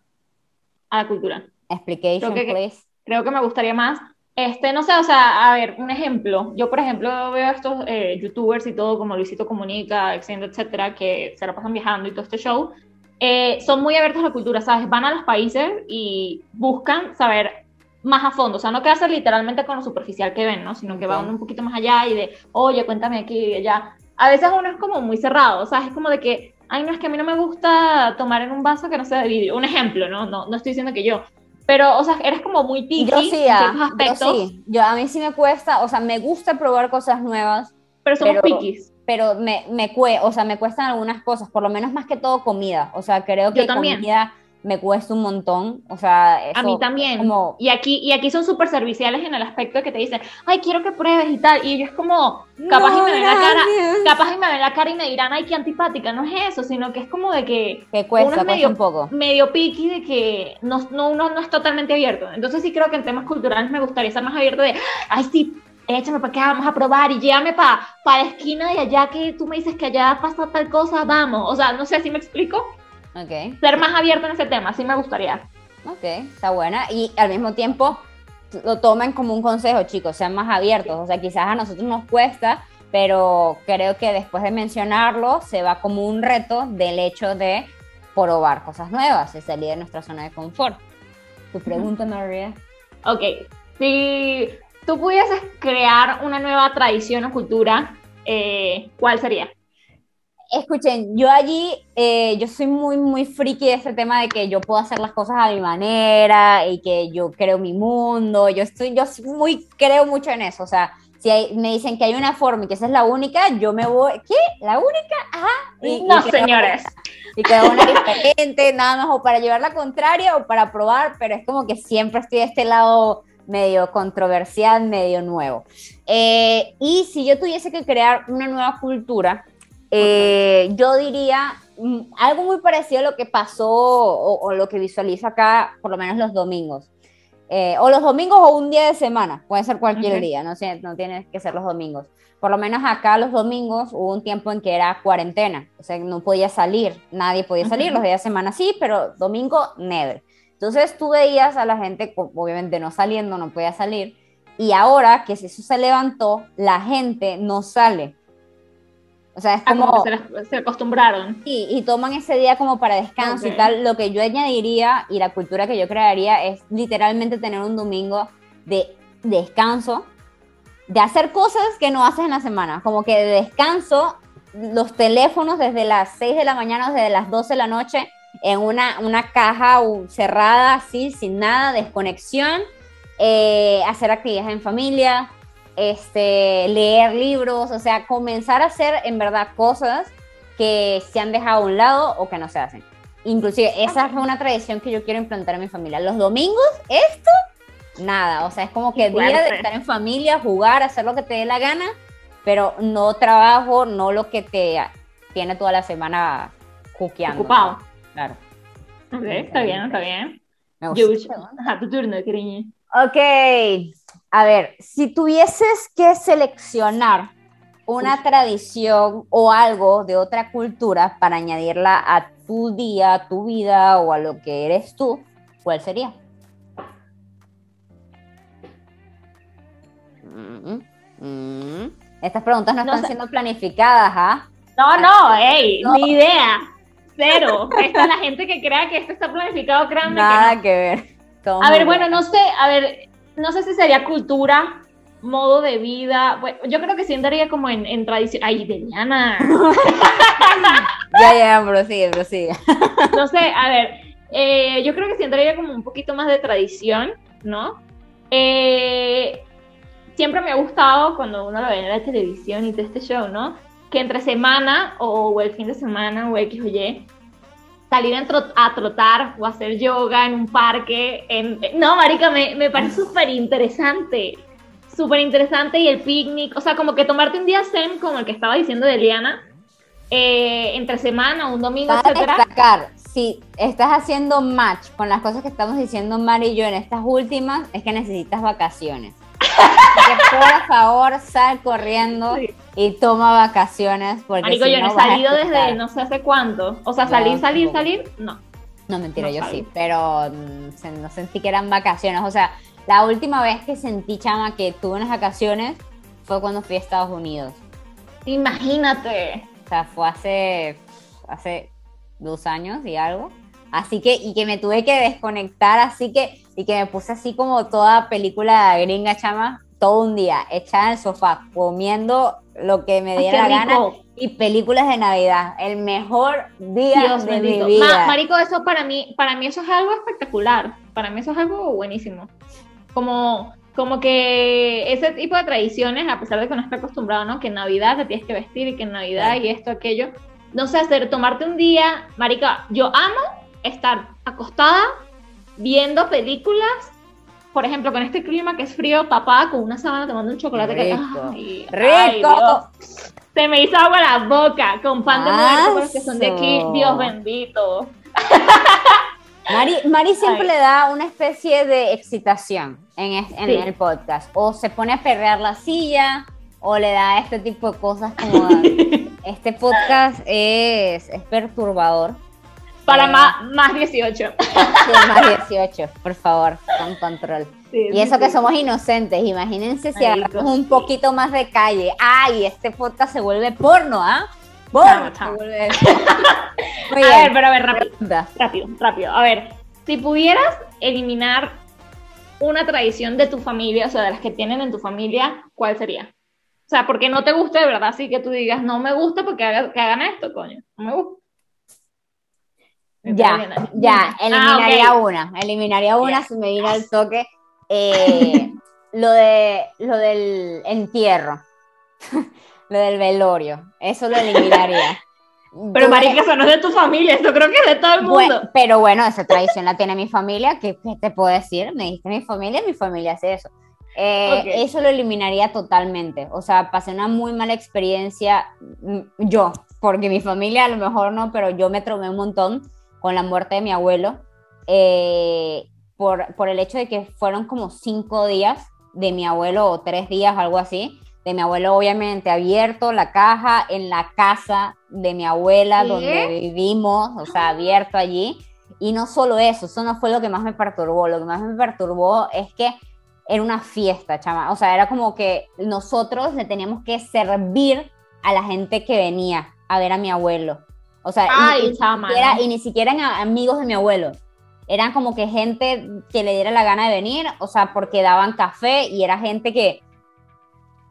a la cultura. Explication, Creo que- please. creo que me gustaría más. Este, no sé, o sea, a ver, un ejemplo. Yo, por ejemplo, veo a estos eh, youtubers y todo, como Luisito Comunica, etcétera, que se la pasan viajando y todo este show. Eh, son muy abiertos a la cultura, ¿sabes? Van a los países y buscan saber más a fondo. O sea, no quedarse literalmente con lo superficial que ven, ¿no? Sino que Ok. van un poquito más allá y de, oye, cuéntame aquí y allá. A veces uno es como muy cerrado, ¿sabes? Es como de que, ay, no, es que a mí no me gusta tomar en un vaso que no sea de vidrio. Un ejemplo, ¿no? No, no estoy diciendo que yo. Pero, o sea, eres como muy picky Yo sí, en ah, ciertos yo aspectos, sí, yo a mí sí me cuesta, o sea, me gusta probar cosas nuevas, pero somos pero- piquis. pero me, me cue, o sea, me cuestan algunas cosas, por lo menos más que todo comida. O sea, creo Yo que también. comida me cuesta un montón, o sea, a mí también. Como... Y aquí y aquí son súper serviciales en el aspecto de que te dicen, "Ay, quiero que pruebes y tal." Y ellos como capaz y me ven la cara, capaz y me ven la cara y me dirán, "Ay, qué antipática." No es eso, sino que es como de que que cuesta, medio, un poco. Medio piqui de que no, no uno no es totalmente abierto. Entonces sí creo que en temas culturales me gustaría ser más abierto de, "Ay, sí, échame para acá, vamos a probar y llévame para pa la esquina de allá que tú me dices que allá pasa tal cosa, vamos." O sea, no sé si me explico. Ser más abierto en ese tema, sí me gustaría. Ok, está buena. Y al mismo tiempo lo tomen como un consejo, chicos, sean más abiertos. O sea, quizás a nosotros nos cuesta, pero creo que después de mencionarlo se va como un reto del hecho de probar cosas nuevas y salir de nuestra zona de confort. Tu pregunta, María. Ok, si tú pudieses crear una nueva tradición o cultura, eh, ¿cuál sería? Escuchen, yo allí, eh, yo soy muy, muy friki de ese tema de que yo puedo hacer las cosas a mi manera y que yo creo mi mundo, yo estoy, yo muy, creo mucho en eso, o sea, si me dicen que hay una forma y que esa es la única, yo me voy, ¿qué? ¿La única? Ajá. no, señores. Y queda una diferente, nada más o para llevar la contraria o para probar, pero es como que siempre estoy de este lado medio controversial, medio nuevo. Eh, y si yo tuviese que crear una nueva cultura, eh, yo diría mm, algo muy parecido a lo que pasó o, lo que visualizo acá, por lo menos los domingos. Eh, o los domingos o un día de semana, puede ser cualquier día, no, tiene que ser los domingos. Por lo menos acá los domingos hubo un tiempo en que era cuarentena, o sea, no podía salir, nadie podía salir, los días de semana sí, pero domingo, never. Entonces tú veías a la gente, obviamente no saliendo, no podía salir, y ahora que eso se levantó, la gente no sale o sea, es ah, como... se, acostumbraron. Sí, y toman ese día como para descanso y tal. Lo que yo añadiría y la cultura que yo crearía es literalmente tener un domingo de descanso, de hacer cosas que no haces en la semana. Como que de descanso, los teléfonos desde las 6 de la mañana o desde las 12 de la noche en una, una caja cerrada, así, sin nada, desconexión. Eh, hacer actividades en familia, este, leer libros, o sea, comenzar a hacer en verdad cosas que se han dejado a un lado o que no se hacen. Inclusive, esa es una tradición que yo quiero implantar en mi familia. Los domingos, esto, nada. O sea, es como que día de estar en familia, jugar, hacer lo que te dé la gana, pero no trabajo, no lo que te tiene toda la semana juqueando. Ocupado. Claro. Ok, está bien, está bien. Me tu turno, cariño. Ok, a ver, si tuvieses que seleccionar una tradición o algo de otra cultura para añadirla a tu día, a tu vida o a lo que eres tú, ¿cuál sería? Mm, mm. Estas preguntas no, están siendo planificadas, ¿ah? No, no, ey, ni idea. Cero. Esta es la gente que crea que esto está planificado, créanme Nada que, no. que ver. A ver, bueno, no sé, a ver, no sé si sería cultura, modo de vida. Bueno, yo creo que sí entraría como en, en tradición. Ay, Deliana. ya, ya, prosigue, prosigue. no sé, a ver, eh, yo creo que sí entraría como un poquito más de tradición, ¿no? Eh, siempre me ha gustado cuando uno lo ve en la televisión y de este show, ¿no? Que entre semana o el fin de semana o X o Y salir a, trotar o hacer yoga en un parque. En... No, marica, me, me parece súper interesante. Súper interesante y el picnic, o sea, como que tomarte un día zen como el que estaba diciendo de Liana, eh, entre semana, un domingo, Para destacar, si estás haciendo match con las cosas que estamos diciendo Mari y yo en estas últimas, es que necesitas vacaciones. Por favor, sal corriendo y toma vacaciones. Porque Marico, yo no he salido desde no sé hace cuánto. O sea, salir, salir, salir, no. No, mentira, yo sí, pero mm, no sentí que eran vacaciones. O sea, la última vez que sentí, chama, que tuve unas vacaciones fue cuando fui a Estados Unidos. Imagínate. O sea, fue hace, hace dos años y algo. Así que, y que me tuve que desconectar, así que, y que me puse así como toda película gringa, chama, todo un día, echada en el sofá, comiendo lo que me diera la gana y películas de Navidad. El mejor día de mi vida. marico, eso para mí, para mí eso es algo espectacular. Para mí eso es algo buenísimo. Como, como que ese tipo de tradiciones, a pesar de que no está acostumbrado, ¿no? Que en Navidad te tienes que vestir y que en Navidad y esto, aquello. No sé, hacer, tomarte un día, marica, yo amo estar acostada viendo películas, por ejemplo, con este clima que es frío, tapada con una sábana tomando un chocolate que Rico. ay, ¡Rico! Dios. Se me hizo agua la boca con pan de muerto para los que son de aquí. Dios bendito. Mari, Mari siempre Ay. le da una especie de excitación en, es- en Sí. el podcast. O se pone a perrear la silla, o le da este tipo de cosas como... este podcast es, es perturbador. Para Eh, más, más 18. sí, más 18, por favor, con control. Sí, Y sí, eso que somos inocentes, imagínense si Marico, agarramos un poquito más de calle. ¡Ay! Este podcast se vuelve porno, ¿ah? Porno. Chao, chao. se vuelve. Muy A bien. ver, pero a ver, rápido. Rápido, rápido. A ver, si pudieras eliminar una tradición de tu familia, o sea, de las que tienen en tu familia, ¿cuál sería? O sea, porque no te gusta de verdad, así que tú digas, no me gusta porque haga- que hagan esto, coño. No me gusta. Ya, ya, eliminaría Ah, ok. una, eliminaría una si me viene al toque. eh, lo de lo del entierro, lo del velorio, eso lo eliminaría. Pero Tuve- marica, eso no es de tu familia, eso creo que es de todo el mundo. Bue- pero bueno, esa tradición la tiene mi familia, ¿qué, qué te puedo decir? Me dijiste mi familia, mi familia hace eso. Eh, Ok. Eso lo eliminaría totalmente. O sea, pasé una muy mala experiencia mm, yo, porque mi familia a lo mejor no, pero yo me traumé un montón con la muerte de mi abuelo, eh, por, por el hecho de que fueron como cinco días de mi abuelo o tres días, algo así. De mi abuelo, obviamente, abierto la caja en la casa de mi abuela, donde vivimos, o sea, abierto allí. Y no solo eso, eso no fue lo que más me perturbó. Lo que más me perturbó es que era una fiesta, chama. O sea, era como que nosotros le teníamos que servir a la gente que venía a ver a mi abuelo. O sea, y- Ay, y, chama, ni siquiera- ¿no? y ni siquiera eran amigos de mi abuelo. Eran como que gente que le diera la gana de venir, o sea, porque daban café y era gente que,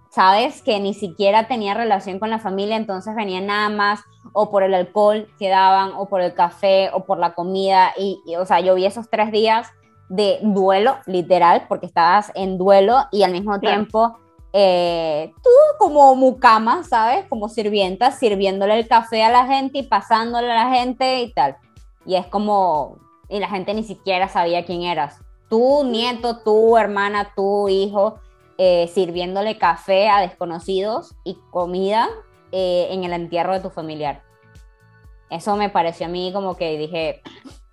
sabes, que ni siquiera tenía relación con la familia, entonces venían nada más o por el alcohol que daban, o por el café, o por la comida. Y, y, o sea, yo vi esos tres días de duelo, literal, porque estabas en duelo y al mismo Claro. tiempo eh, tú como mucama, ¿sabes? Como sirvienta, sirviéndole el café a la gente y pasándole a la gente y tal. Y es como, y la gente ni siquiera sabía quién eras. Tu nieto, tu hermana, tu hijo, eh, sirviéndole café a desconocidos y comida eh, en el entierro de tu familiar. Eso me pareció a mí como que dije,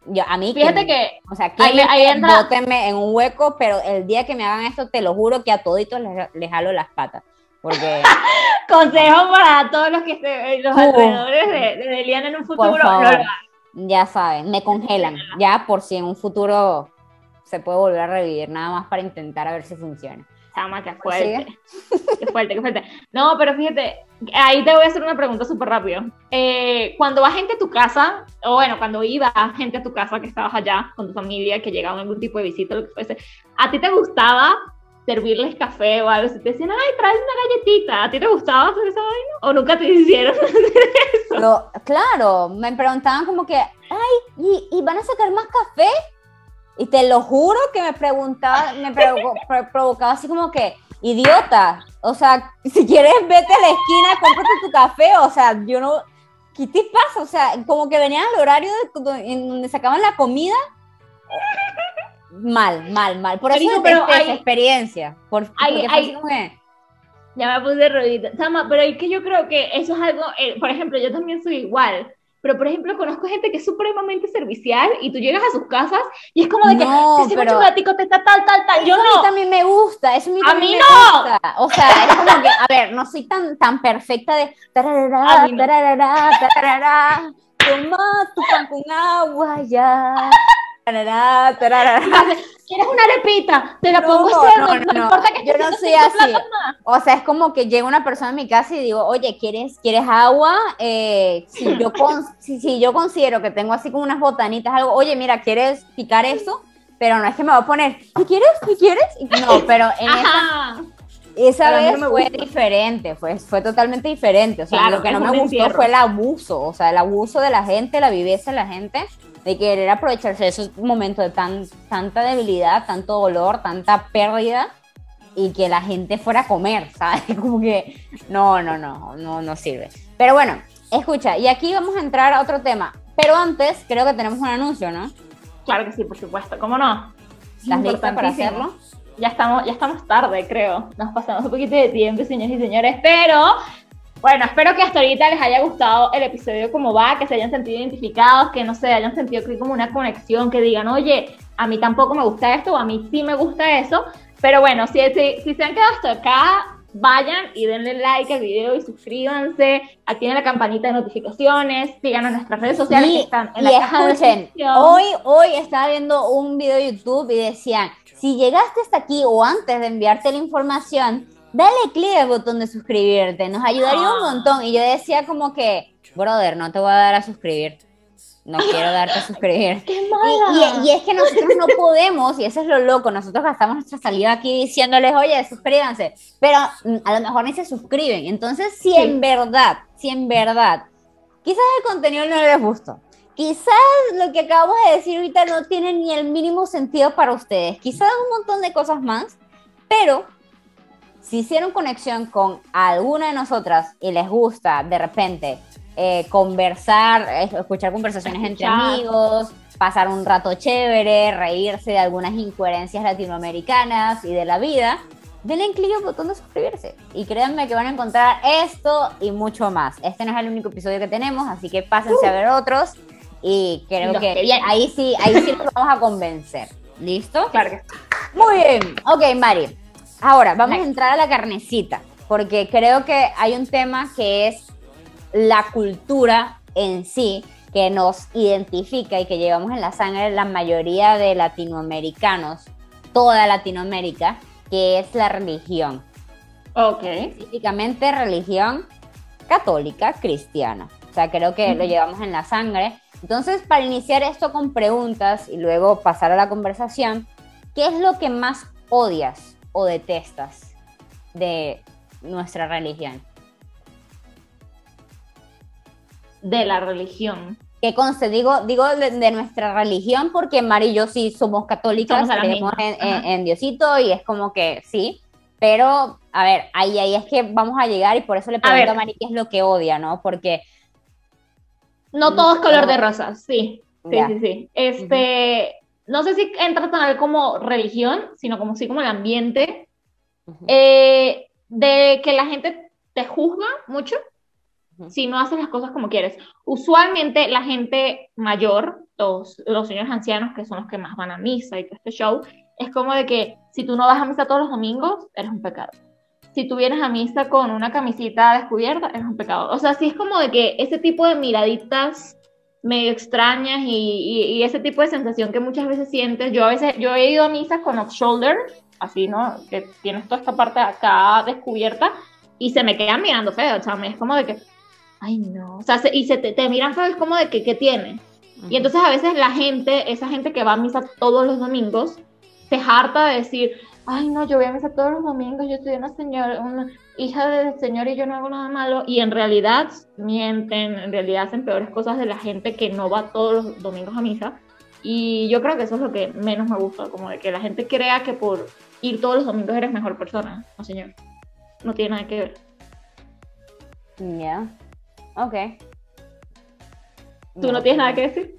yo, a mí Fíjate que o sea, ahí- que ahí entra- bótenme en un hueco, pero el día que me hagan esto, te lo juro que a toditos les, les jalo las patas. Porque, consejo para todos los que estén los Uh. alrededores de, de Eliana en un futuro. por no favor, lo hagan. ya saben, me congelan, ya por si en un futuro se puede volver a revivir, nada más para intentar a ver si funciona. Chama, qué Pues fuerte. Qué fuerte, qué fuerte. No, pero fíjate, ahí te voy a hacer una pregunta súper rápido. Eh, cuando va gente a tu casa, o bueno, cuando iba gente a tu casa que estabas allá con tu familia, que llegaba algún tipo de visita, lo que fuese, ¿a ti te gustaba servirles café o algo? Si te decían, ay, traes una galletita, ¿a ti te gustaba hacer esa vaina? ¿O nunca te hicieron hacer eso? Lo- claro, me preguntaban como que, ay, ¿y, y van a sacar más café? Y te lo juro que me preguntaba, me provo- pro- provocaba así como que, idiota, o sea, si quieres vete a la esquina, cómprate tu café, o sea, yo no, ¿qué te pasa? O sea, como que venían al horario de- en donde sacaban la comida. Mal, mal, mal. Por eso pero esa hay- experiencia. Por, hay- hay- que, Ya me puse rodita. Chama, pero es que yo creo que eso es algo, eh, por ejemplo, yo también soy igual. Pero, por ejemplo, conozco gente que es supremamente servicial y tú llegas a sus casas y es como de que No, te pero- chocolatico, te está tal, tal, tal. Yo Eso a no. mí también me gusta, eso a mí, A me no. gusta. O sea, es como que, a ver, no soy tan, tan perfecta de tararara, A no. tararara, tararara, toma tu pan con agua ya. Tararara, tararara. ¿Quieres una arepita? Te la No, pongo no, no, No, no. importa que Yo no soy así. O sea, es como que llega una persona a mi casa y digo, oye, ¿quieres, ¿quieres agua? Eh, si, yo con- si, si yo considero que tengo así como unas botanitas, algo, oye, mira, ¿quieres picar eso? Pero no es que me va a poner, ¿qué quieres? ¿Qué quieres? No, pero en esa Ajá. Esa Pero a mí vez no fue gusta. diferente, fue, fue totalmente diferente. O sea, Claro, lo que no me gustó encierro. fue el abuso, o sea, el abuso de la gente, la viveza de la gente, de querer aprovecharse de esos momentos de tan, tanta debilidad, tanto dolor, tanta pérdida, y que la gente fuera a comer, ¿sabes? Como que no, no, no, no, no sirve. Pero bueno, escucha, y aquí vamos a entrar a otro tema. Pero antes, creo que tenemos un anuncio, ¿no? Claro que sí, por supuesto, ¿cómo no? ¿Estás lista para hacerlo? Ya estamos, ya estamos tarde, creo. Nos pasamos un poquito de tiempo, señores y señores, pero bueno, espero que hasta ahorita les haya gustado el episodio como va, que se hayan sentido identificados, que no sé, hayan sentido que como una conexión, que digan, oye, a mí tampoco me gusta esto, o a mí sí me gusta eso. Pero bueno, si, si, si se han quedado hasta acá, vayan y denle like al video y suscríbanse, activen la campanita de notificaciones, síganos en nuestras redes sociales que Y, están en y la caja escuchen, hoy, hoy estaba viendo un video de YouTube y decían, si llegaste hasta aquí o antes de enviarte la información, dale clic al botón de suscribirte, nos ayudaría un montón. Y yo decía como que, brother, no te voy a dar a suscribir, no quiero darte a suscribir. ¡Qué Y, mala! y- y es que nosotros no podemos, y eso es lo loco, nosotros gastamos nuestra salida aquí diciéndoles, oye, suscríbanse, pero mm, a lo mejor ni se suscriben. Entonces, si Sí. en verdad, si en verdad, quizás el contenido no les gustó, quizás lo que acabamos de decir ahorita no tiene ni el mínimo sentido para ustedes, quizás un montón de cosas más, pero si hicieron conexión con alguna de nosotras y les gusta de repente eh, conversar, eh, escuchar conversaciones entre amigos, pasar un rato chévere, reírse de algunas incoherencias latinoamericanas y de la vida, denle clic al botón de suscribirse. Y créanme que van a encontrar esto y mucho más. Este no es el único episodio que tenemos, así que pásense a ver otros. Y creo Los que, ahí sí, ahí sí los vamos a convencer. ¿Listo? Claro que sí. Muy bien. Ok, Mari. Ahora, vamos a entrar a la carnecita, porque creo que hay un tema que es la cultura en sí, que nos identifica y que llevamos en la sangre la mayoría de latinoamericanos, toda Latinoamérica, que es la religión. Ok. Específicamente religión católica cristiana. O sea, creo que lo llevamos en la sangre. Entonces, para iniciar esto con preguntas y luego pasar a la conversación, ¿qué es lo que más odias o detestas de nuestra religión? De la religión. Que conste, digo, digo de, de nuestra religión porque Mari y yo sí somos católicas, a creemos en, en- ajá. en Diosito y es como que sí, pero a ver, ahí, ahí es que vamos a llegar y por eso le pregunto a, ver. Mari qué es lo que odia, ¿no? Porque No todo es color de rosas, sí. Sí, Ya. sí, sí. Este, no sé si entra tan como religión, sino como sí como el ambiente, eh, de que la gente te juzga mucho si no haces las cosas como quieres. Usualmente la gente mayor, los, los señores ancianos, que son los que más van a misa y todo este show, es como de que si tú no vas a misa todos los domingos, eres un pecado. Si tú vienes a misa con una camisita descubierta, eres un pecado. O sea, sí es como de que ese tipo de miraditas medio extrañas y, y- y ese tipo de sensación que muchas veces sientes. Yo a veces, yo he ido a misas con off shoulder, así, ¿no? Que tienes toda esta parte acá descubierta y se me quedan mirando feo, o sea, es como de que, ay no, o sea, se- y se te, te miran feo, es como de que, ¿qué tiene? Y entonces a veces la gente, esa gente que va a misa todos los domingos, se harta de decir, ay no, yo voy a misa todos los domingos, yo soy una señora, una hija del Señor y yo no hago nada malo, y en realidad mienten, en realidad hacen peores cosas de la gente que no va todos los domingos a misa. Y yo creo que eso es lo que menos me gusta, como de que la gente crea que por ir todos los domingos eres mejor persona. No, señor. No tiene nada que ver. Ya. Ok. ¿Tú no tienes nada que decir?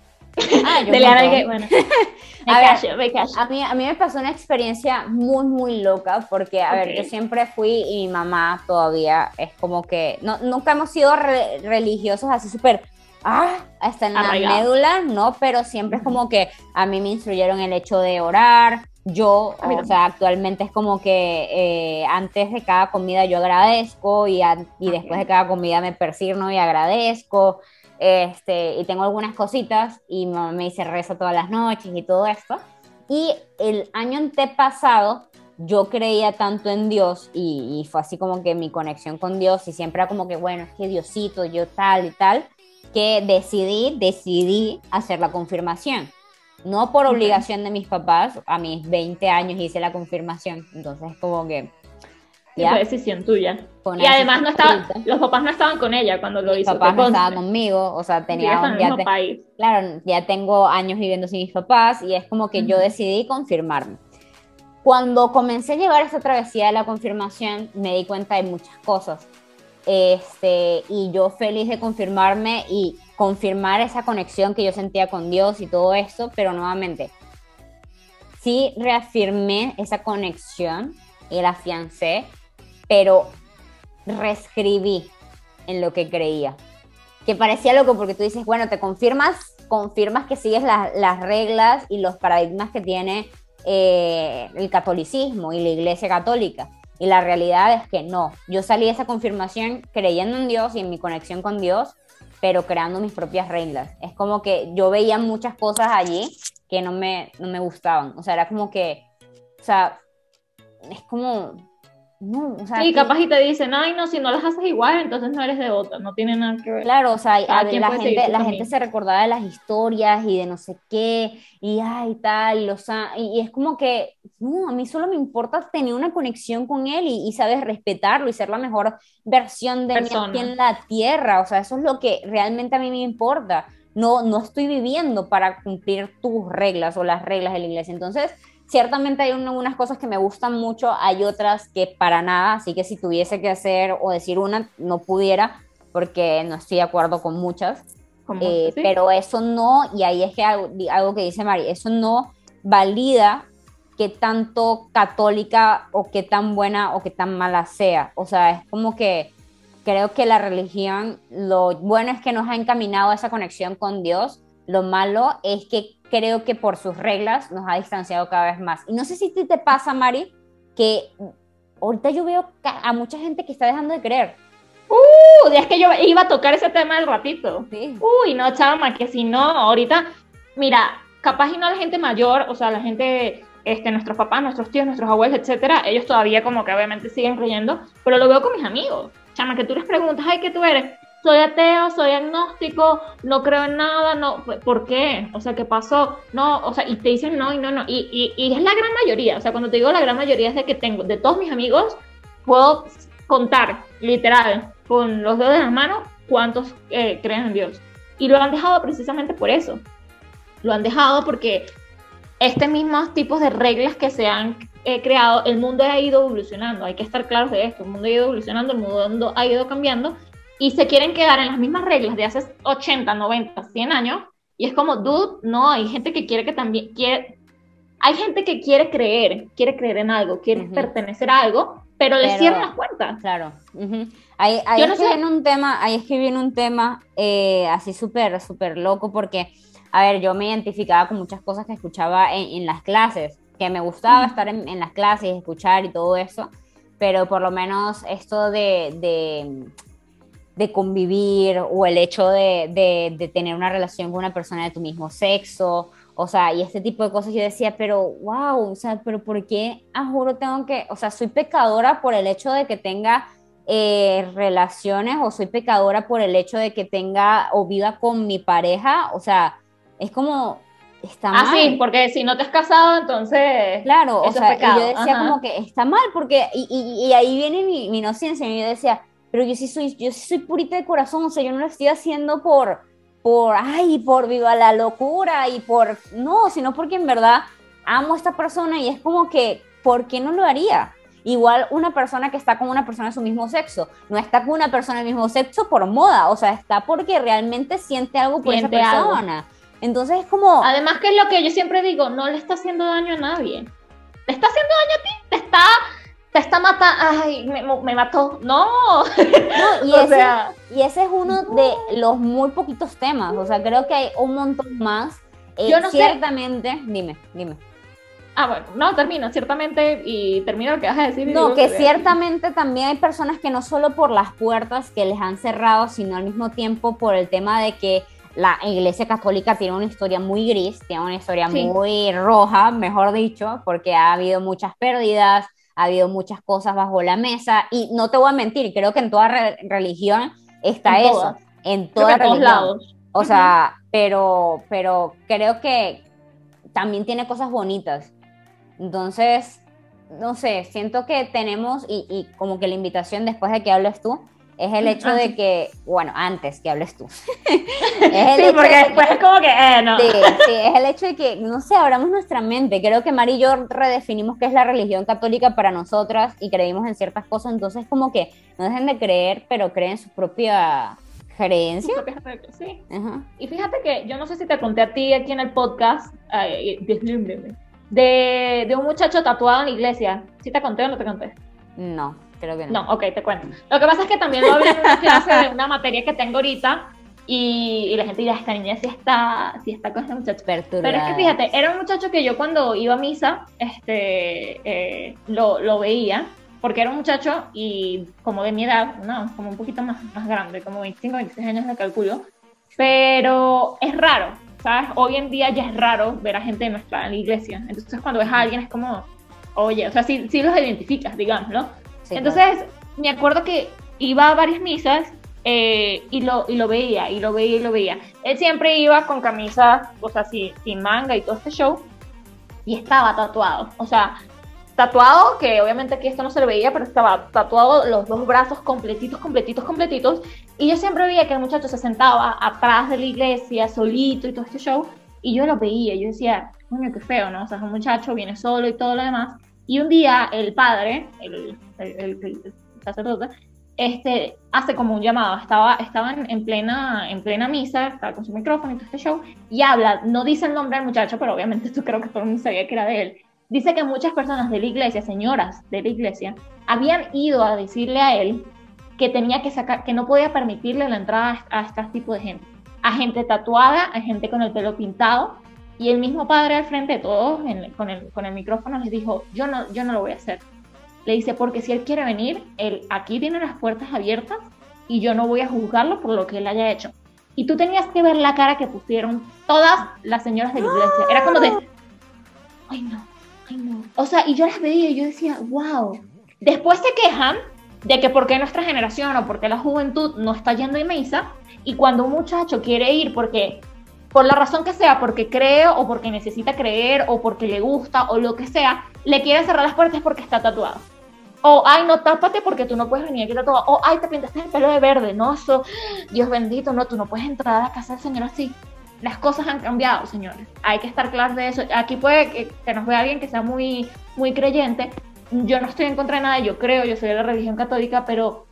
Ah, yo un Dele a montón. que, bueno. Me A ver, callo, me callo. A mí, a mí me pasó una experiencia muy, muy loca, porque, a ver, Ok. yo siempre fui y mi mamá todavía es como que, no, nunca hemos sido re- religiosos así súper, ah, hasta en la médula, no, pero siempre es como que a mí me instruyeron el hecho de orar, yo, o sea, actualmente es como que eh, antes de cada comida yo agradezco y, a- y Ok. después de cada comida me persigno y agradezco, este, y tengo algunas cositas y me dice reza todas las noches y todo esto. Y el año antepasado yo creía tanto en Dios y, y fue así como que mi conexión con Dios y siempre era como que, bueno, es que Diosito, yo tal y tal, que decidí, decidí hacer la confirmación. No por obligación de mis papás, a mis 20 años hice la confirmación, entonces como que... Y fue decisión tuya. fue Y además no estaba, los papás no estaban con ella cuando lo Mis hizo. papás te no estaban conmigo, o sea, tenía el ya te- país. claro, ya tengo años viviendo sin mis papás y es como que yo Ujú. decidí confirmarme. Cuando comencé a llevar esta travesía de la confirmación, me di cuenta de muchas cosas. Este, y yo feliz de confirmarme y confirmar esa conexión que yo sentía con Dios y todo esto, pero nuevamente, sí reafirmé esa conexión y la afiancé, pero reescribí en lo que creía. Que parecía loco porque tú dices, bueno, te confirmas, confirmas que sigues las reglas y los paradigmas que tiene eh, el catolicismo y la iglesia católica. Y la realidad es que no. Yo salí de esa confirmación creyendo en Dios y en mi conexión con Dios, pero creando mis propias reglas. Es como que yo veía muchas cosas allí que no me, no me gustaban. O sea, era como que, o sea, es como, no, o sea, sí, capaz y te dicen, ay, no, si no las haces igual, entonces no eres devota, no tiene nada que ver. Claro, o sea, la, gente, la gente se recordaba de las historias y de no sé qué, y ay, tal, los, y, es como que, no, a mí solo me importa tener una conexión con él y, y sabes, respetarlo y ser la mejor versión de mí aquí en la tierra, o sea, eso es lo que realmente a mí me importa. No, no estoy viviendo para cumplir tus reglas o las reglas de la iglesia. Entonces, Ciertamente hay algunas cosas que me gustan mucho, hay otras que para nada, así que si tuviese que hacer o decir una, no pudiera, porque no estoy de acuerdo con muchas. Eh, pero eso no, y ahí es que algo, algo que dice Mari, eso no valida que tanto católica o que tan buena o que tan mala sea. O sea, es como que creo que la religión, lo bueno es que nos ha encaminado a esa conexión con Dios, lo malo es que creo que por sus reglas nos ha distanciado cada vez más. Y no sé si te pasa, Mari, que ahorita yo veo a mucha gente que está dejando de creer. Uh, es que yo iba a tocar ese tema del ratito. Sí. Uy, no, chama, que si no, ahorita, mira, capaz y no la gente mayor, o sea, la gente, este, nuestros papás, nuestros tíos, nuestros abuelos, etcétera, ellos todavía como que obviamente siguen creyendo, pero lo veo con mis amigos. Chama, que tú les preguntas, ay, ¿qué tú eres? Soy ateo, soy agnóstico, no creo en nada, no, ¿por qué? O sea, ¿qué pasó? No, o sea, y te dicen no y no, no, y, y, es la gran mayoría, o sea, cuando te digo la gran mayoría es de que tengo, de todos mis amigos, puedo contar, literal, con los dedos de las manos, cuántos eh, creen en Dios. Y lo han dejado precisamente por eso. Lo han dejado porque este mismo tipos de reglas que se han eh, creado, el mundo ha ido evolucionando, hay que estar claros de esto, el mundo ha ido evolucionando, el mundo ha ido cambiando y se quieren quedar en las mismas reglas de hace 80, 90, 100 años, y es como, dude, no, hay gente que quiere que también, quiere, hay gente que quiere creer, quiere creer en algo, quiere pertenecer a algo, pero, le cierran las puertas. Claro. Ahí, ahí es que viene un tema, ahí es que viene un tema eh, así súper, súper loco, porque, a ver, yo me identificaba con muchas cosas que escuchaba en, las clases, que me gustaba estar en, en, las clases, escuchar y todo eso, pero por lo menos esto de de convivir o el hecho de, de, tener una relación con una persona de tu mismo sexo, o sea, y este tipo de cosas, yo decía, pero wow, o sea, pero ¿por qué a juro tengo que, o sea, soy pecadora por el hecho de que tenga eh, relaciones o soy pecadora por el hecho de que tenga o viva con mi pareja, o sea, es como, está mal. Ah, sí, porque si no te has casado, entonces. Claro, o sea, yo decía como que está mal, porque, y, y, y ahí viene mi, mi inocencia, y yo decía, pero yo sí soy, yo sí soy purita de corazón, o sea, yo no lo estoy haciendo por, por, ay, por viva la locura y por, no, sino porque en verdad amo a esta persona y es como que, ¿por qué no lo haría? Igual una persona que está con una persona de su mismo sexo, no está con una persona del mismo sexo por moda, o sea, está porque realmente siente algo por esa persona. Entonces es como... Además que es lo que yo siempre digo, no le está haciendo daño a nadie. ¿Te está haciendo daño a ti? ¿Te está te está matando, ay, me, mató. No. y, ese, y ese es uno de los muy poquitos temas. O sea, creo que hay un montón más. Eh, Yo no ciertamente, dime, dime. Ah, bueno, no, termino, ciertamente, y termino lo que vas a decir. No, que ciertamente también hay personas que no solo por las puertas que les han cerrado, sino al mismo tiempo por el tema de que la Iglesia Católica tiene una historia muy gris, tiene una historia muy roja, mejor dicho, porque ha habido muchas pérdidas, ha habido muchas cosas bajo la mesa y no te voy a mentir, creo que en toda religión está eso, en toda religión. lados. O sea, pero, pero creo que también tiene cosas bonitas. Entonces, no sé, siento que tenemos, y, y como que la invitación después de que hables tú, es el hecho de que, bueno, antes que hables tú. es sí, porque después es como que, eh, no. Sí, sí, es el hecho de que, no sé, abramos nuestra mente. Creo que Mari y yo redefinimos qué es la religión católica para nosotras y creímos en ciertas cosas, entonces como que no dejen de creer, pero creen su propia reglas, sí. Y fíjate que yo no sé si te conté a ti aquí en el podcast, ay, de, de un muchacho tatuado en la iglesia. ¿Sí te conté o no te conté? No, creo que no. No, ok, te cuento. Lo que pasa es que también lo hablé en una clase de una materia que tengo ahorita y, y la gente dirá, esta niña sí está, sí está con ese muchacho. Perturbada. Pero es que fíjate, era un muchacho que yo cuando iba a misa, este, eh, lo, lo veía, porque era un muchacho y como de mi edad, no, como un poquito más, más grande, como 25, 26 años de calculo, pero es raro, ¿sabes? Hoy en día ya es raro ver a gente de nuestra en la iglesia, entonces cuando ves a alguien es como, oye, o sea, sí, sí los identificas, digamos, ¿no? Sí, entonces, me acuerdo que iba a varias misas eh, y, lo, y lo veía, y lo veía, y lo veía. Él siempre iba con camisa, o sea, sin, sin manga y todo este show, y estaba tatuado. O sea, tatuado, que obviamente aquí esto no se le veía, pero estaba tatuado los dos brazos completitos, completitos, completitos. Y yo siempre veía que el muchacho se sentaba atrás de la iglesia, solito y todo este show. Y yo lo veía, yo decía, coño, qué feo, ¿no? O sea, es un muchacho, viene solo y todo lo demás. Y un día el padre, el, el, el- sacerdote, este, hace como un llamado. Estaba, estaban en plena, en plena misa, estaba con su micrófono y todo este show, y habla, no dice el nombre del muchacho, pero obviamente esto creo que todo el mundo sabía que era de él. Dice que muchas personas de la iglesia, señoras de la iglesia, habían ido a decirle a él que tenía que sacar, que no podía permitirle la entrada a, a este tipo de gente. A gente tatuada, a gente con el pelo pintado, y el mismo padre al frente de todos, en- con, el, con el micrófono, les dijo, yo no, yo no lo voy a hacer. Le dice, porque si él quiere venir, él aquí tiene las puertas abiertas y yo no voy a juzgarlo por lo que él haya hecho. Y tú tenías que ver la cara que pusieron todas las señoras de la iglesia. Era como de, ay no, ay no. O sea, y yo las veía y yo decía, wow. Después se quejan de que por qué nuestra generación o por qué la juventud no está yendo a misa y cuando un muchacho quiere ir porque por la razón que sea, porque cree o porque necesita creer o porque le gusta o lo que sea, le quiere cerrar las puertas porque está tatuado. O, ay, no, tápate porque tú no puedes venir aquí tatuado. O, ay, te pintaste el pelo de verde. No, eso, Dios bendito, no, tú no puedes entrar a la casa del Señor así. Las cosas han cambiado, señores. Hay que estar claros de eso. Aquí puede que, que nos vea alguien que sea muy, muy creyente. Yo no estoy en contra de nada, yo creo, yo soy de la religión católica, pero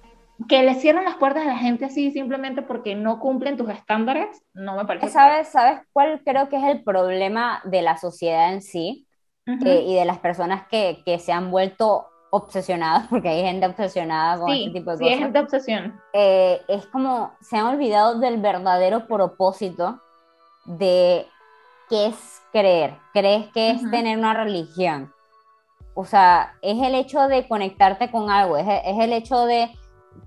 que le cierren las puertas a la gente así simplemente porque no cumplen tus estándares, no me parece. ¿Sabes, ¿Sabes cuál creo que es el problema de la sociedad en sí Ujú. eh, y de las personas que, que se han vuelto obsesionadas, porque hay gente obsesionada con sí, este tipo de sí, cosas? es gente obsesión. eh, es como se han olvidado del verdadero propósito de qué es creer. ¿Crees que es Ujú. tener una religión? O sea, es el hecho de conectarte con algo, es, es el hecho de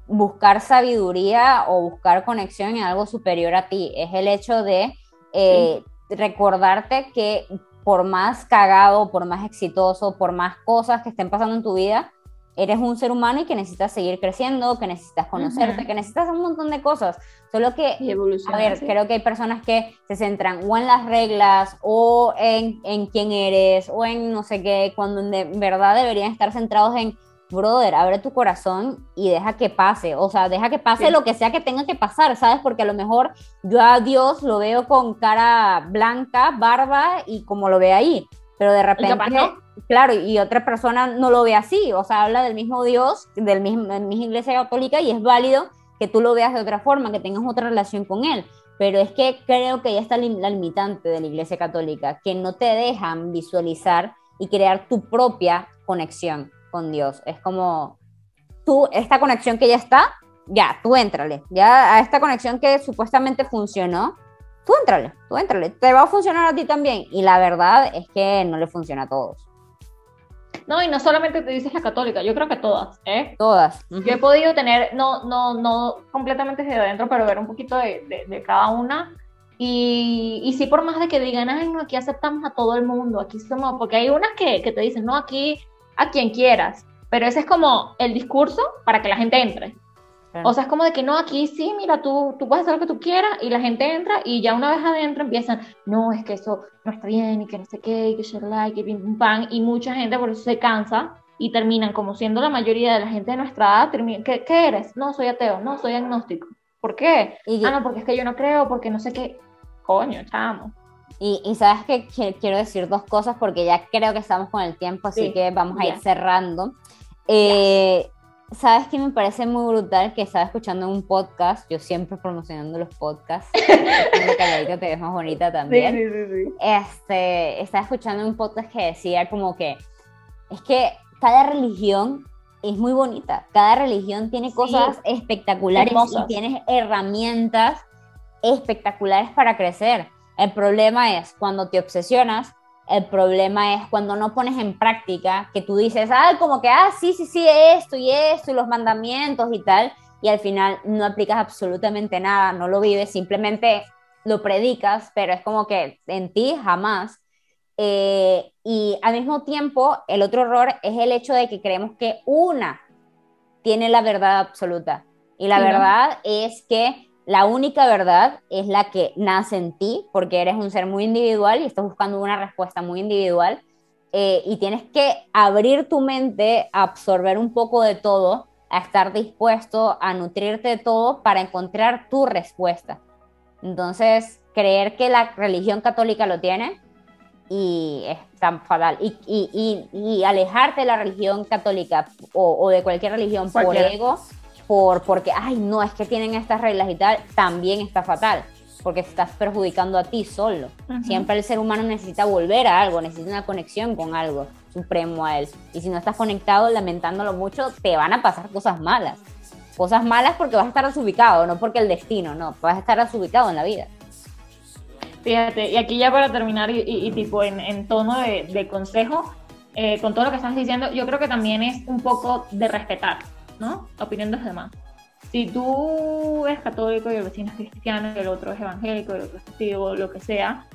buscar sabiduría o buscar conexión en algo superior a ti, es el hecho de eh, recordarte que por más cagado, por más exitoso, por más cosas que estén pasando en tu vida, eres un ser humano y que necesitas seguir creciendo, que necesitas conocerte, Ujú. que necesitas un montón de cosas. Solo que, a ver, creo que hay personas que se centran o en las reglas o en, en quién eres o en no sé qué, cuando de verdad deberían estar centrados en, brother, abre tu corazón y deja que pase. O sea, deja que pase Sí. lo que sea que tenga que pasar, ¿sabes? Porque a lo mejor yo a Dios lo veo con cara blanca, barba y como lo ve ahí. Pero de repente, no. claro, y otra persona no lo ve así. O sea, habla del mismo Dios, del mismo, de misma iglesia católica y es válido que tú lo veas de otra forma, que tengas otra relación con él. Pero es que creo que ya está la limitante de la iglesia católica, que no te dejan visualizar y crear tu propia conexión con Dios. Es como tú, esta conexión que ya está, ya, tú éntrale. Ya a esta conexión que supuestamente funcionó, tú éntrale, tú éntrale. Te va a funcionar a ti también. Y la verdad es que no le funciona a todos. No, y no solamente te dices la católica, yo creo que todas, ¿eh? Todas. Yo he podido tener, no, no, no completamente desde adentro, pero ver un poquito de, de, de cada una. Y, y sí, por más de que digan, ay, no, aquí aceptamos a todo el mundo, aquí somos, porque hay unas que, que te dicen, no, aquí a quien quieras, pero ese es como el discurso para que la gente entre. O sea, es como de que no, aquí sí, mira, tú, tú puedes hacer lo que tú quieras y la gente entra y ya una vez adentro empiezan, no, es que eso no está bien y que no sé qué, y que shalala, y que pim pum pam, y mucha gente por eso se cansa y terminan como siendo la mayoría de la gente de nuestra edad, terminan, ¿qué, qué eres? No, soy ateo, no, soy agnóstico. ¿Por qué? Y- Ah, no, porque es que yo no creo, porque no sé qué. Coño, chamo. Y, y sabes que qui- quiero decir dos cosas porque ya creo que estamos con el tiempo, así Sí, que vamos a ir cerrando. Eh, ¿sabes qué me parece muy brutal? Que estaba escuchando un podcast, yo siempre promocionando los podcasts, calladita te ves más bonita también. Sí, sí, sí, Este, estaba escuchando un podcast que decía como que es que cada religión es muy bonita, cada religión tiene cosas espectaculares y tienes herramientas espectaculares para crecer. El problema es cuando te obsesionas el problema es cuando no pones en práctica, que tú dices, ah, como que, ah, sí, sí, sí, esto y esto y los mandamientos y tal, y al final no aplicas absolutamente nada, no lo vives, simplemente lo predicas, pero es como que en ti jamás. Eh, y al mismo tiempo, el otro error es el hecho de que creemos que una tiene la verdad absoluta. Y la verdad es que la única verdad es la que nace en ti, porque eres un ser muy individual y estás buscando una respuesta muy individual. Eh, y tienes que abrir tu mente, a absorber un poco de todo, a estar dispuesto a nutrirte de todo para encontrar tu respuesta. Entonces, creer que la religión católica lo tiene y es tan fatal. Y, y, y, alejarte de la religión católica o, de cualquier religión por ego por porque, ay, no, es que tienen estas reglas y tal, también está fatal, porque estás perjudicando a ti solo. Siempre el ser humano necesita volver a algo, necesita una conexión con algo supremo a él. Y si no estás conectado, lamentándolo mucho, te van a pasar cosas malas. Cosas malas porque vas a estar desubicado, no porque el destino, no, vas a estar desubicado en la vida. Fíjate, y aquí ya para terminar, y, tipo en, tono de, consejo, eh, con todo lo que estás diciendo, yo creo que también es un poco de respetar. ¿No? Opinión de los demás. Si tú eres católico y el vecino es cristiano y el otro es evangélico el otro es testigo, lo que sea,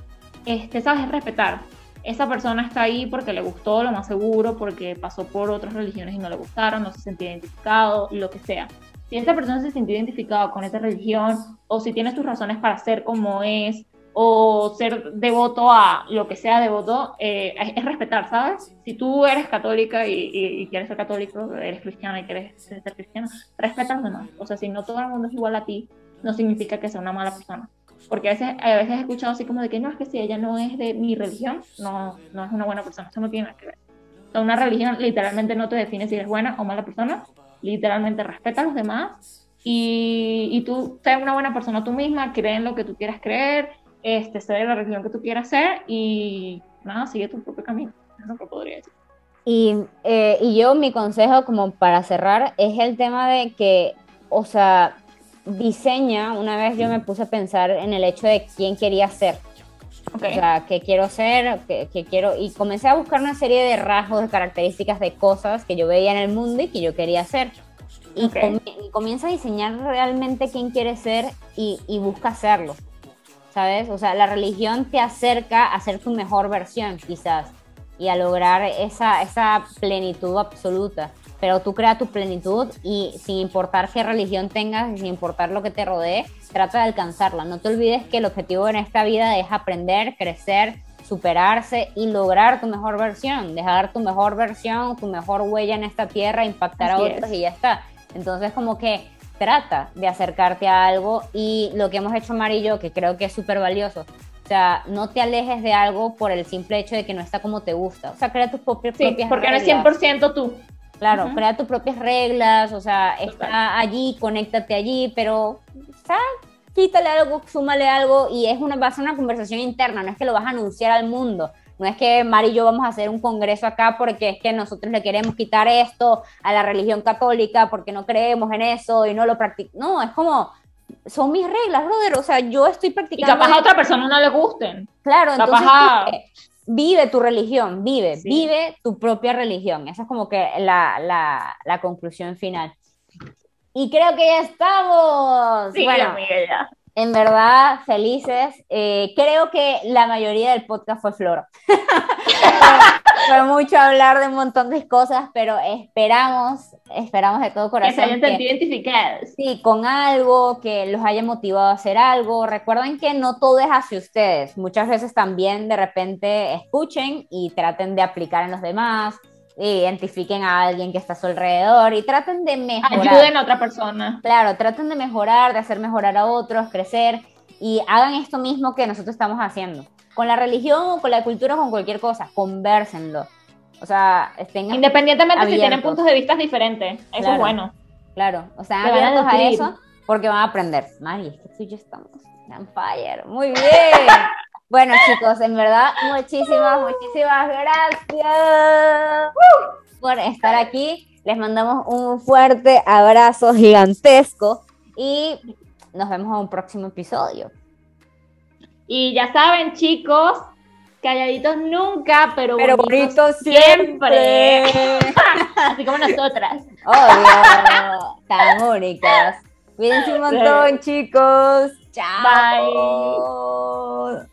este, sabes respetar. Esa persona está ahí porque le gustó, lo más seguro, porque pasó por otras religiones y no le gustaron, no se sentía identificado, lo que sea. Si esa persona se siente identificado con esa religión o si tiene sus razones para ser como es, o ser devoto a lo que sea devoto, eh, es, respetar, ¿sabes? Si tú eres católica y, quieres ser católico, eres cristiana y quieres ser cristiano, respeta a los demás. O sea, si no todo el mundo es igual a ti, no significa que sea una mala persona. Porque a veces, a veces he escuchado así como de que no, es que si ella no es de mi religión, no, no es una buena persona. Eso no tiene nada que ver. O sea, una religión literalmente no te define si eres buena o mala persona. Literalmente respeta a los demás y, y tú seas una buena persona tú misma, cree en lo que tú quieras creer, este, de la religión que tú quieras ser y nada, sigue tu propio camino. Es lo que podría decir. Y, eh, y yo mi consejo como para cerrar es el tema de que, o sea, diseña, una vez yo me puse a pensar en el hecho de quién quería ser. O sea, qué quiero ser, qué, quiero... Y comencé a buscar una serie de rasgos, de características, de cosas que yo veía en el mundo y que yo quería ser. Y, comienza a diseñar realmente quién quiere ser y, y busca hacerlo. ¿Sabes? O sea, la religión te acerca a ser tu mejor versión, quizás, y a lograr esa, esa plenitud absoluta. Pero tú crea tu plenitud y sin importar qué religión tengas sin importar lo que te rodee, trata de alcanzarla. No te olvides que el objetivo en esta vida es aprender, crecer, superarse y lograr tu mejor versión, dejar tu mejor versión, tu mejor huella en esta tierra, impactar a otros y ya está. Entonces como que trata de acercarte a algo y lo que hemos hecho Amarillo, que creo que es súper valioso, o sea, no te alejes de algo por el simple hecho de que no está como te gusta. O sea, crea tus propias, sí, porque no es 100% tú. Claro, crea tus propias reglas, o sea, está allí, conéctate allí, pero, sea, quítale algo, súmale algo y es una, va a ser una conversación interna, no es que lo vas a anunciar al mundo. No es que Mari y yo vamos a hacer un congreso acá porque es que nosotros le queremos quitar esto a la religión católica porque no creemos en eso y no lo practicamos. No, es como, son mis reglas, brother. O sea, yo estoy practicando. Y capaz a otra persona no le gusten. Claro, entonces vive, tu religión, vive, vive tu propia religión. Esa es como que la, la, la conclusión final. Y creo que ya estamos. Sí, bueno, en verdad, felices. Eh, creo que la mayoría del podcast fue Flora. fue mucho hablar de un montón de cosas, pero esperamos, esperamos de todo corazón. Que se hayan identificados. Sí, con algo, que los haya motivado a hacer algo. Recuerden que no todo es hacia ustedes. Muchas veces también de repente escuchen y traten de aplicar en los demás identifiquen a alguien que está a su alrededor y traten de mejorar. Ayuden a otra persona. Claro, traten de mejorar, de hacer mejorar a otros, crecer y hagan esto mismo que nosotros estamos haciendo. Con la religión o con la cultura o con cualquier cosa, conversenlo. O sea, estén Independientemente si tienen abiertos. puntos de vista diferentes. Eso es Claro. bueno. Claro, o sea, a abiertos a eso porque van a aprender. Mari, es que tú y yo estamos on fire. Muy bien. bueno, chicos, en verdad, muchísimas, muchísimas gracias por estar aquí. Les mandamos un fuerte abrazo gigantesco y nos vemos en un próximo episodio. Y ya saben, chicos, calladitos nunca, pero, Pero bonitos bonito siempre. Así como nosotras. Obvio, tan únicas. Cuídense un montón, chicos. Chao. Bye.